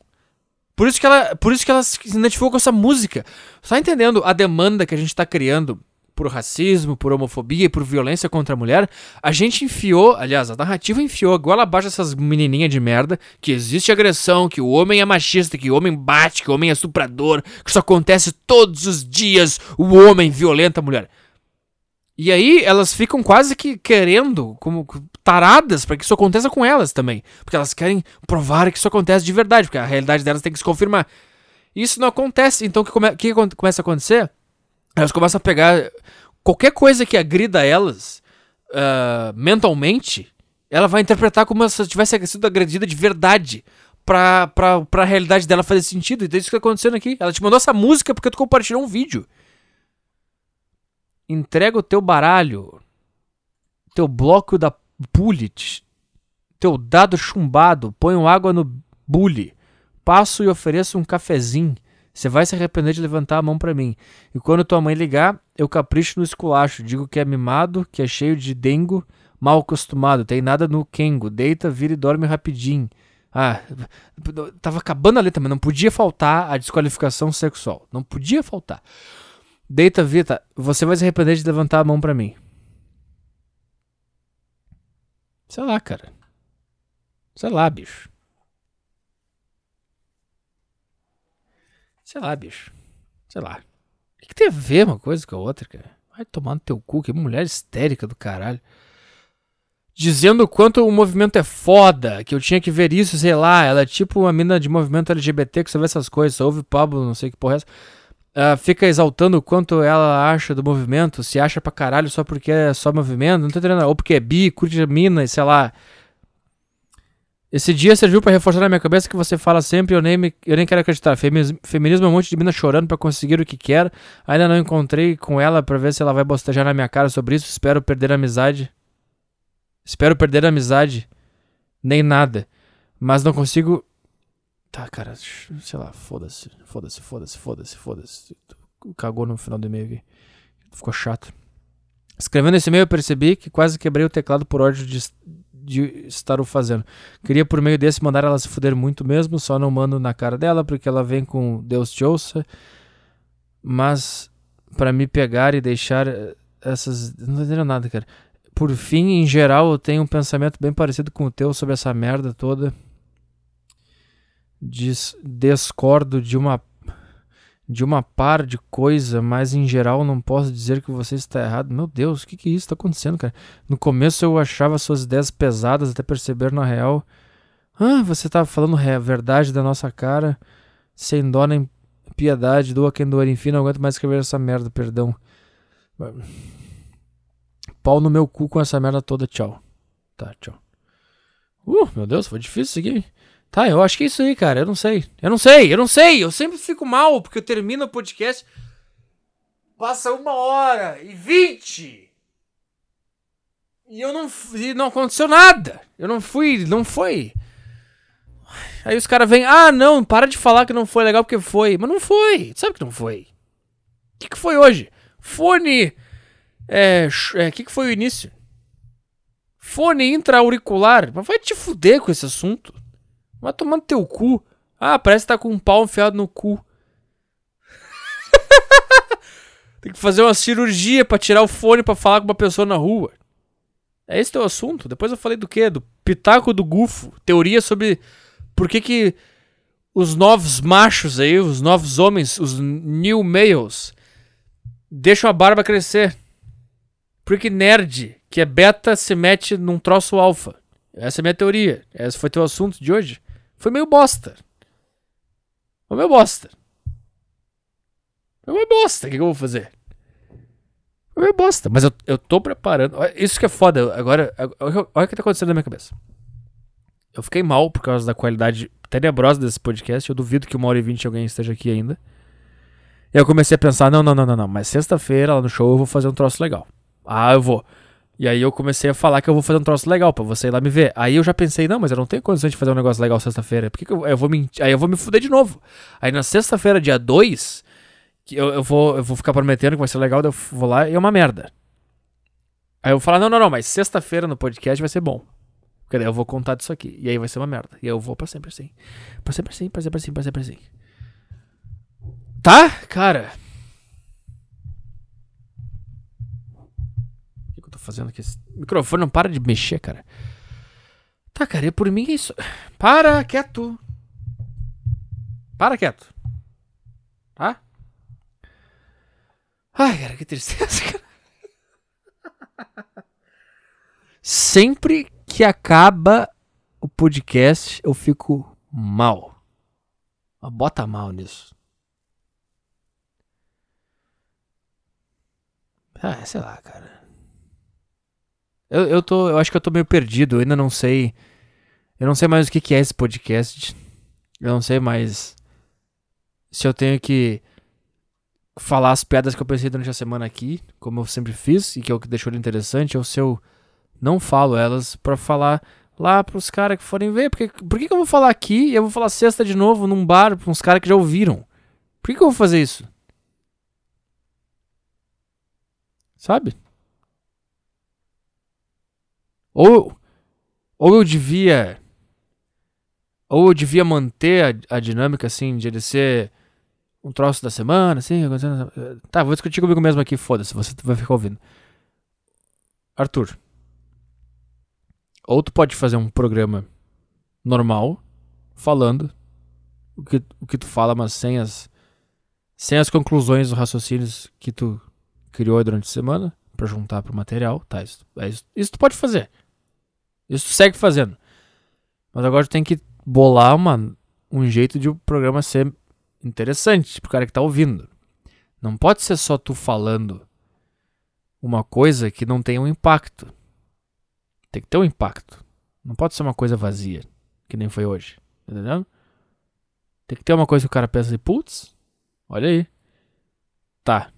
Por isso que ela, por isso que ela se identificou com essa música. Tá entendendo a demanda que a gente tá criando por racismo, por homofobia e por violência contra a mulher? A gente enfiou, aliás, a narrativa enfiou igual abaixo essas menininhas de merda que existe agressão, que o homem é machista, que o homem bate, que o homem é suprador, que isso acontece todos os dias, o homem violenta a mulher. E aí elas ficam quase que querendo, como taradas, para que isso aconteça com elas também. Porque elas querem provar que isso acontece de verdade, porque a realidade delas tem que se confirmar. Isso não acontece, então o que, come que começa a acontecer? Elas começam a pegar qualquer coisa que agrida elas uh, mentalmente, ela vai interpretar como se tivesse sido agredida de verdade. Pra, pra, pra realidade dela fazer sentido. Então é isso que tá acontecendo aqui. Ela te mandou essa música porque tu compartilhou um vídeo. Entrega o teu baralho, teu bloco da bullet, teu dado chumbado, ponho água no bully, passo e ofereço um cafezinho. Você vai se arrepender de levantar a mão para mim. E quando tua mãe ligar, eu capricho no esculacho. Digo que é mimado, que é cheio de dengo, mal acostumado, tem nada no kengo. Deita, vira e dorme rapidinho. Ah, tava acabando a letra, mas não podia faltar a desqualificação sexual. Não podia faltar. Deita, Vita, você vai se arrepender de levantar a mão para mim. Sei lá, cara. Sei lá, bicho. Sei lá, bicho. Sei lá. O que, que tem a ver uma coisa com a outra, cara? Vai tomar no teu cu, que mulher histérica do caralho. Dizendo o quanto o movimento é foda, que eu tinha que ver isso, sei lá. Ela é tipo uma mina de movimento LGBT que só vê essas coisas, só ouve Pablo, não sei que porra é essa uh, fica exaltando o quanto ela acha do movimento, se acha pra caralho só porque é só movimento, não tô entendendo, ou porque é bi, curte mina, sei lá. Esse dia serviu pra reforçar na minha cabeça que você fala sempre eu nem, me- eu nem quero acreditar. Feminismo, é um monte de mina chorando pra conseguir o que quer. Ainda não encontrei com ela pra ver se ela vai bostejar na minha cara sobre isso. Espero perder a amizade. Espero perder a amizade. Nem nada. Mas não consigo. Tá, cara. Sei lá, foda-se. Foda-se, foda-se, foda-se, foda-se. Cagou no final do e-mail aqui. Ficou chato. Escrevendo esse e-mail, eu percebi que quase quebrei o teclado por ódio de, de estar o fazendo. Queria por meio desse mandar ela se fuder muito mesmo, só não mando na cara dela porque ela vem com Deus te ouça. Mas pra me pegar e deixar eh, essas. Não tô nada, cara. Por fim, em geral, eu tenho um pensamento bem parecido com o teu sobre essa merda toda. Dis discordo de uma de uma par de coisa, mas em geral não posso dizer que você está errado. Meu Deus, o que que isso está acontecendo, cara? No começo eu achava suas ideias pesadas até perceber na real. Ah, você tá falando a verdade da nossa cara, sem dó nem piedade, doa quem doer, enfim, não aguento mais escrever essa merda, perdão. Pau no meu cu com essa merda toda, tchau. Tá, tchau. Uh, meu Deus, foi difícil aqui. Tá, eu acho que é isso aí, cara. Eu não sei. Eu não sei, eu não sei. Eu sempre fico mal, porque eu termino o podcast. Passa uma hora e vinte. E eu não. E não aconteceu nada. Eu não fui. Não foi. Aí os caras vêm. Ah, não, para de falar que não foi legal porque foi. Mas não foi. Sabe que não foi. O que, que foi hoje? Fone. É. O é, que, que foi o início? Fone intra-auricular. Mas vai te fuder com esse assunto. Vai tomando teu cu. Ah, parece que tá com um pau enfiado no cu. Tem que fazer uma cirurgia pra tirar o fone pra falar com uma pessoa na rua. É esse teu assunto? Depois eu falei do quê? Do pitaco do gufo. Teoria sobre por que que os novos machos aí, os novos homens, os new males, deixam a barba crescer. Porque nerd, que é beta, se mete num troço alfa. Essa é a minha teoria. Esse foi teu assunto de hoje. Foi meio bosta. Foi meio bosta. Foi meio bosta. O que, que eu vou fazer? Foi meio bosta. Mas eu, eu tô preparando. Isso que é foda. Agora, olha o que tá acontecendo na minha cabeça. Eu fiquei mal por causa da qualidade tenebrosa desse podcast. Eu duvido que uma hora e vinte alguém esteja aqui ainda. E eu comecei a pensar: não, não, não, não, não. Mas sexta-feira lá no show eu vou fazer um troço legal. Ah, eu vou. E aí eu comecei a falar que eu vou fazer um troço legal pra você ir lá me ver. Aí eu já pensei, não, mas eu não tenho condições de fazer um negócio legal sexta-feira. Por que, que eu, eu vou mentir? Aí eu vou me fuder de novo. Aí na sexta-feira, dia 2, que eu, eu, vou, eu vou ficar prometendo que vai ser legal, eu vou lá e é uma merda. Aí eu vou falar, não, não, não, mas sexta-feira no podcast vai ser bom. Porque daí eu vou contar disso aqui. E aí vai ser uma merda. E eu vou pra sempre assim. Pra sempre assim, pra sempre assim, pra sempre assim. Tá? Cara. tô fazendo aqui? Esse microfone não para de mexer, cara. Tá, cara, por mim é isso. Para quieto. Para quieto. Tá? Ai, cara, que tristeza, cara. Sempre que acaba o podcast, eu fico mal. Bota mal nisso. Ah, sei lá, cara. Eu, eu, tô, eu acho que eu tô meio perdido, eu ainda não sei. Eu não sei mais o que, que é esse podcast. Eu não sei mais se eu tenho que falar as piadas que eu pensei durante a semana aqui, como eu sempre fiz, e que é o que deixou ele interessante, ou se eu não falo elas pra falar lá pros caras que forem ver. Porque, por que, que eu vou falar aqui e eu vou falar sexta de novo num bar pra uns caras que já ouviram? Por que, que eu vou fazer isso? Sabe? Ou, ou eu devia. Ou eu devia manter a, a dinâmica assim, de ele ser um troço da semana, assim. Tá, vou discutir comigo mesmo aqui, foda-se, você vai ficar ouvindo. Arthur. Ou tu pode fazer um programa normal, falando o que, o que tu fala, mas sem as, sem as conclusões dos raciocínios que tu criou durante a semana, para juntar pro material, tá? Isso, é isso, isso tu pode fazer. Isso segue fazendo. Mas agora tu tem que bolar uma, um jeito de o programa ser interessante pro cara que tá ouvindo. Não pode ser só tu falando uma coisa que não tenha um impacto. Tem que ter um impacto. Não pode ser uma coisa vazia. Que nem foi hoje. Entendendo? Tem que ter uma coisa que o cara pensa assim, putz, olha aí. Tá.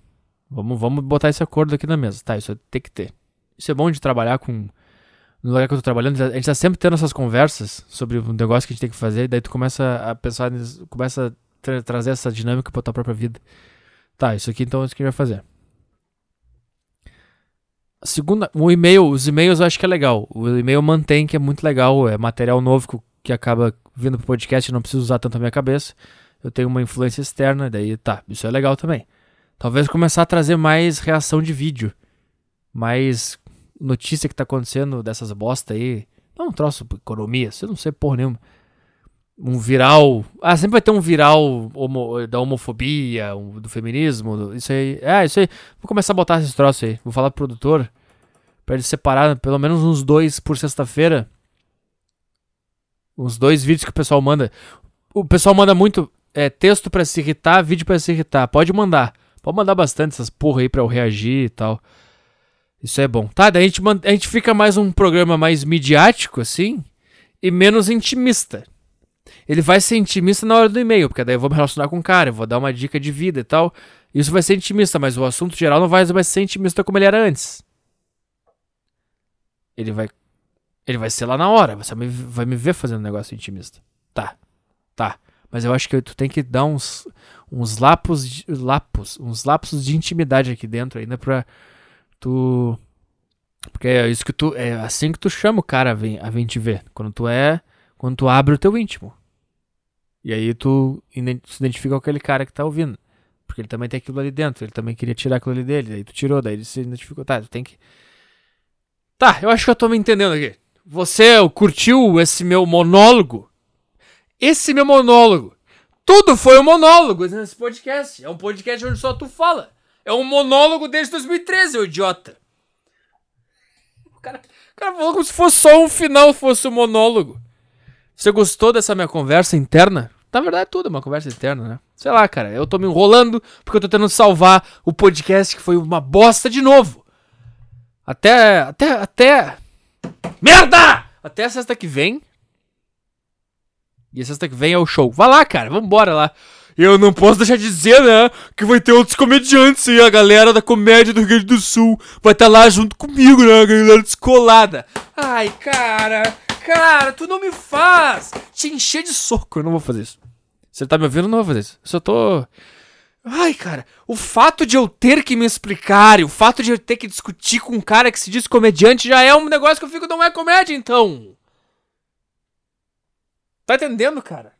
Vamos, vamos botar esse acordo aqui na mesa. Tá, isso tem que ter. Isso é bom de trabalhar com. No lugar que eu tô trabalhando, a gente tá sempre tendo essas conversas sobre um negócio que a gente tem que fazer, daí tu começa a pensar, começa a tra trazer essa dinâmica pra tua própria vida. Tá, isso aqui então é isso que a gente vai fazer. A segunda, o e-mail, os e-mails eu acho que é legal. O e-mail mantém que é muito legal, é material novo que, que acaba vindo pro podcast, não preciso usar tanto a minha cabeça. Eu tenho uma influência externa, daí tá, isso é legal também. Talvez começar a trazer mais reação de vídeo. Mais notícia que tá acontecendo dessas bosta aí. Não, um troço economia, você não sei porra nenhuma. Um viral. Ah, sempre vai ter um viral homo, da homofobia, um, do feminismo. Do, isso aí. É, isso aí. Vou começar a botar esses troços aí. Vou falar pro produtor. Pra ele separar pelo menos uns dois por sexta-feira. Uns dois vídeos que o pessoal manda. O pessoal manda muito é, texto para se irritar, vídeo para se irritar. Pode mandar. Pode mandar bastante essas porra aí pra eu reagir e tal. Isso é bom. Tá, daí a gente, a gente fica mais um programa mais midiático, assim, e menos intimista. Ele vai ser intimista na hora do e-mail, porque daí eu vou me relacionar com o cara, eu vou dar uma dica de vida e tal. Isso vai ser intimista, mas o assunto geral não vai, vai ser intimista como ele era antes. Ele vai. Ele vai ser lá na hora, você vai me ver fazendo um negócio intimista. Tá. Tá. Mas eu acho que tu tem que dar uns, uns lapos, de, lapos, uns lapsos de intimidade aqui dentro ainda pra tu. Porque é isso que tu. É assim que tu chama o cara a vir, a vir te ver. Quando tu é. Quando tu abre o teu íntimo. E aí tu se identifica com aquele cara que tá ouvindo. Porque ele também tem aquilo ali dentro. Ele também queria tirar aquilo ali dele. Aí tu tirou, daí ele se identificou. Tá, tu tem que. Tá, eu acho que eu tô me entendendo aqui. Você curtiu esse meu monólogo? Esse meu monólogo. Tudo foi um monólogo nesse podcast. É um podcast onde só tu fala. É um monólogo desde 2013, ô idiota. O cara, o cara falou como se fosse só um final, fosse um monólogo. Você gostou dessa minha conversa interna? Na verdade, é tudo uma conversa interna, né? Sei lá, cara. Eu tô me enrolando porque eu tô tentando salvar o podcast que foi uma bosta de novo. Até. Até. Até. Merda! Até sexta que vem. E sexta que vem é o show. Vai lá, cara. Vambora lá. Eu não posso deixar de dizer, né? Que vai ter outros comediantes aí. A galera da comédia do Rio Grande do Sul vai estar tá lá junto comigo, né? A galera descolada. Ai, cara. Cara, tu não me faz te encher de soco. Eu não vou fazer isso. Você tá me ouvindo? Eu não vou fazer isso. Eu só tô. Ai, cara, o fato de eu ter que me explicar e o fato de eu ter que discutir com um cara que se diz comediante já é um negócio que eu fico, não é comédia, então. Tá entendendo, cara?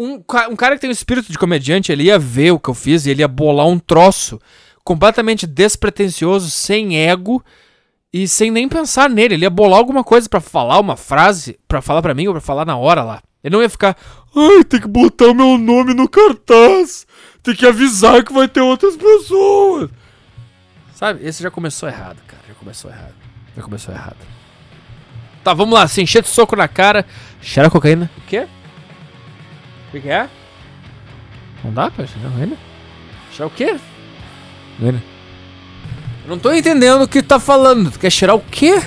Um, um cara que tem um espírito de comediante, ele ia ver o que eu fiz e ele ia bolar um troço completamente despretensioso, sem ego e sem nem pensar nele. Ele ia bolar alguma coisa para falar, uma frase, para falar para mim ou pra falar na hora lá. Ele não ia ficar, ai, tem que botar o meu nome no cartaz, tem que avisar que vai ter outras pessoas. Sabe? Esse já começou errado, cara. Já começou errado. Já começou errado. Tá, vamos lá, se encher de soco na cara. Cheira cocaína. O quê? O que, é? Não dá pra cheirar cocaína? Cheirar o quê? Eu não tô entendendo o que tá falando. Tu quer cheirar o quê?